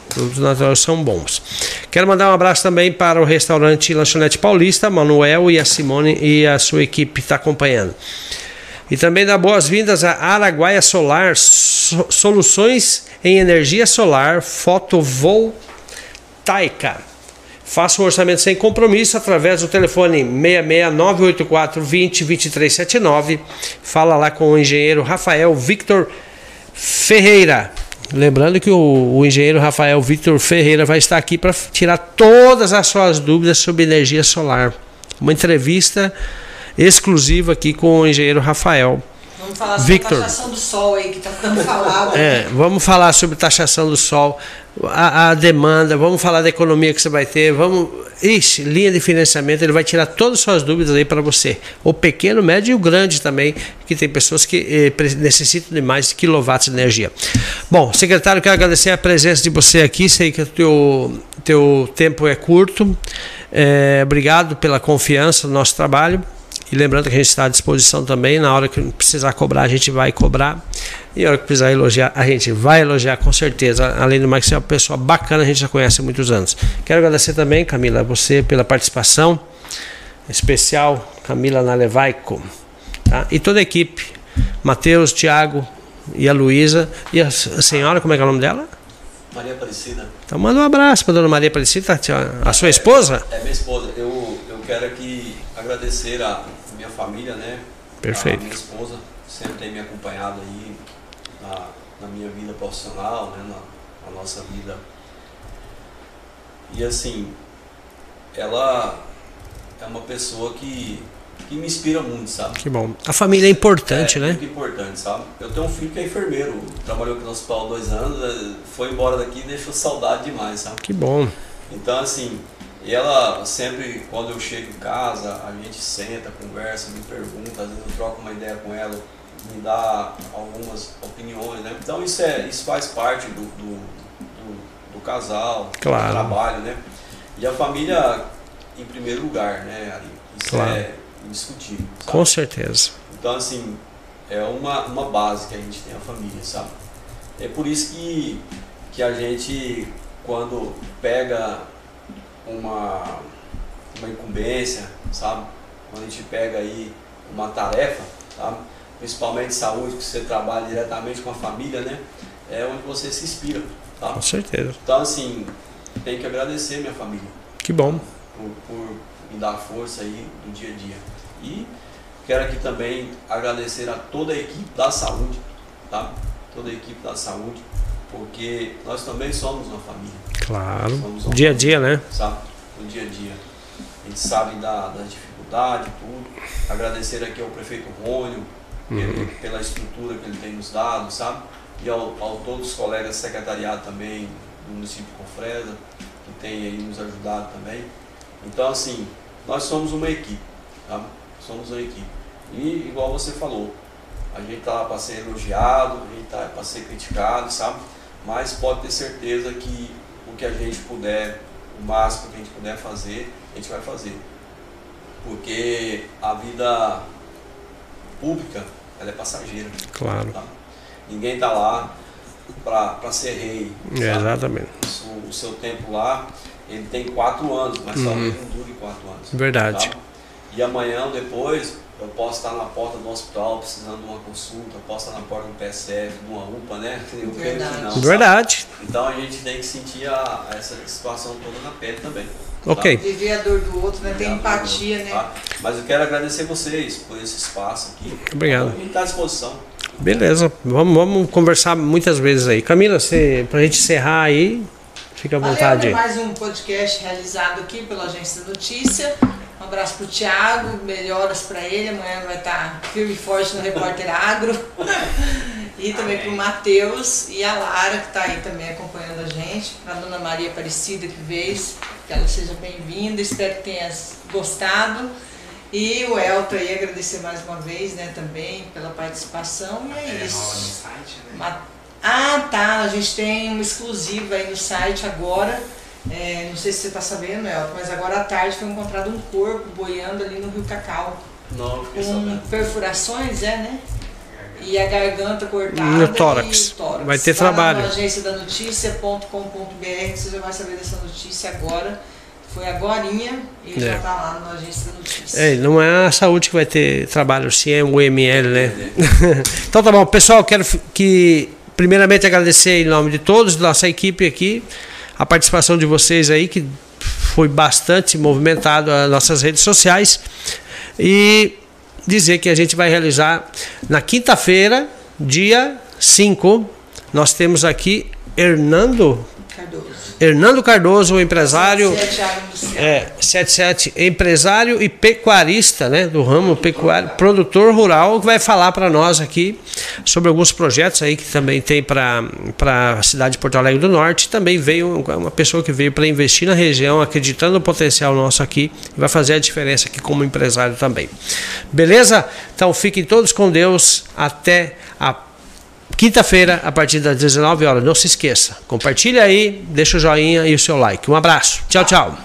Produtos naturais são bons. Quero mandar um abraço também para o restaurante Lanchonete Paulista, Manuel e a Simone e a sua equipe está acompanhando. E também dar boas-vindas a Araguaia Solar, so- soluções em energia solar fotovoltaica. Faça um orçamento sem compromisso através do telefone 66984 20 2379. Fala lá com o engenheiro Rafael Victor Ferreira. Lembrando que o, o engenheiro Rafael Victor Ferreira vai estar aqui para tirar todas as suas dúvidas sobre energia solar. Uma entrevista exclusiva aqui com o engenheiro Rafael. Vamos falar sobre Victor. taxação do sol aí, que está ficando falado. É, vamos falar sobre taxação do sol, a, a demanda, vamos falar da economia que você vai ter, vamos. Ixi, linha de financiamento, ele vai tirar todas as suas dúvidas aí para você. O pequeno, médio e o grande também, que tem pessoas que eh, necessitam de mais quilowatts de energia. Bom, secretário, quero agradecer a presença de você aqui. Sei que o teu, teu tempo é curto. É, obrigado pela confiança no nosso trabalho. E lembrando que a gente está à disposição também, na hora que precisar cobrar, a gente vai cobrar. E na hora que precisar elogiar, a gente vai elogiar com certeza. Além do mais, você é uma pessoa bacana, a gente já conhece há muitos anos. Quero agradecer também, Camila, a você pela participação especial, Camila Nalevaico. Tá? E toda a equipe, Matheus, Thiago e a Luísa. E a, a senhora, como é que é o nome dela? Maria Aparecida. Então manda um abraço para dona Maria Aparecida, tia- a sua esposa. É minha esposa. Eu, eu quero aqui agradecer a minha família, né? Perfeito. A minha esposa sempre tem me acompanhado aí na, na minha vida profissional, né? Na, na nossa vida. E assim, ela é uma pessoa que, que me inspira muito, sabe? Que bom. A família é importante, é, né? Muito importante, sabe? Eu tenho um filho que é enfermeiro, trabalhou aqui no hospital há dois anos, eh, foi embora daqui e deixou saudade demais, sabe? Que bom. Então, assim, ela sempre, quando eu chego em casa, a gente senta, conversa, me pergunta, às vezes eu troco uma ideia com ela, me dá algumas opiniões, né? Então, isso, é, isso faz parte do, do, do, do casal, Claro. do trabalho, né? E a família, em primeiro lugar, né, Ari? Isso Claro. é indiscutível, sabe? Com certeza. Então, assim, é uma, uma base que a gente tem a família, sabe? É por isso que, que a gente, quando pega uma, uma incumbência, sabe? Quando a gente pega aí uma tarefa, sabe? Principalmente saúde, que você trabalha diretamente com a família, né? É onde você se inspira, tá? Com certeza. Então, assim, tem que agradecer minha família Que bom. por, por me dar força aí no dia a dia. E quero aqui também agradecer a toda a equipe da saúde, tá? Toda a equipe da saúde, porque nós também somos uma família, Claro. Somos uma Dia a dia, né? sabe? No dia a dia. A gente sabe da, das dificuldades, tudo. Agradecer aqui ao prefeito Rônio pela estrutura que ele tem nos dado, sabe? E ao, ao todos os colegas do secretariado também do município de Confresa, que tem aí nos ajudado também. Então, assim, nós somos uma equipe, tá? Somos uma equipe. E, igual você falou, a gente tá lá para ser elogiado, a gente tá para ser criticado, sabe? Mas pode ter certeza que o que a gente puder, o máximo que a gente puder fazer, a gente vai fazer. Porque a vida pública, ela é passageira. Claro. tá? Ninguém tá lá para ser rei. É, exatamente. o, o seu tempo lá, ele tem quatro anos, mas talvez não dure quatro anos. Verdade. tá? E amanhã ou depois, eu posso estar na porta do hospital precisando de uma consulta, eu posso estar na porta do PSF, de uma UPA, né? Eu Verdade. não. Verdade. Então a gente tem que sentir a, essa situação toda na pele também. Tá? Ok. Viver a dor do outro, né? Ter empatia, né? Tá? Mas eu quero agradecer vocês por esse espaço aqui. Obrigado. A gente está à disposição. Beleza. Vamos, vamos conversar muitas vezes aí. Camila, você, pra gente encerrar aí, fica à Valeu, vontade. né? Mais um podcast realizado aqui pela Agência da Notícia. Um abraço pro Thiago, melhoras para ele. Amanhã vai estar firme e forte no Repórter Agro. E também pro Matheus e a Lara, que está aí também acompanhando a gente. Pra dona Maria Aparecida que veio, que ela seja bem-vinda. Espero que tenha gostado. E o Elton aí, agradecer mais uma vez, né, também pela participação. E é É, rola no isso. site, né? Ah, tá. A gente tem uma exclusiva aí no site agora. É, não sei se você está sabendo, Elton, mas agora à tarde foi encontrado um corpo boiando ali no Rio Cacau. Não, Com sabendo. perfurações, é, né? E a garganta cortada No tórax. e o tórax. Vai ter lá trabalho. Agência da notícia.com.br, você já vai saber dessa notícia agora. Foi agorinha e É. já está lá no agência da notícia. É, não é a saúde que vai ter trabalho, sim é o ML, né? então tá bom, pessoal, quero que primeiramente agradecer em nome de todos, da nossa equipe aqui, a participação de vocês aí, que foi bastante movimentado as nossas redes sociais e dizer que a gente vai realizar na quinta-feira, dia 5, nós temos aqui Hernando Cardoso. Hernando Cardoso, empresário Sete água industrial. é, 77, empresário e pecuarista, né, do ramo pecuário, produtor rural, que vai falar para nós aqui sobre alguns projetos aí que também tem para a cidade de Porto Alegre do Norte. Também veio uma pessoa que veio para investir na região, acreditando no potencial nosso aqui, e vai fazer a diferença aqui como empresário também. Beleza? Então fiquem todos com Deus até a Quinta-feira, a partir das 19 horas. Não se esqueça. Compartilha aí, deixa o joinha e o seu like. Um abraço. Tchau, tchau.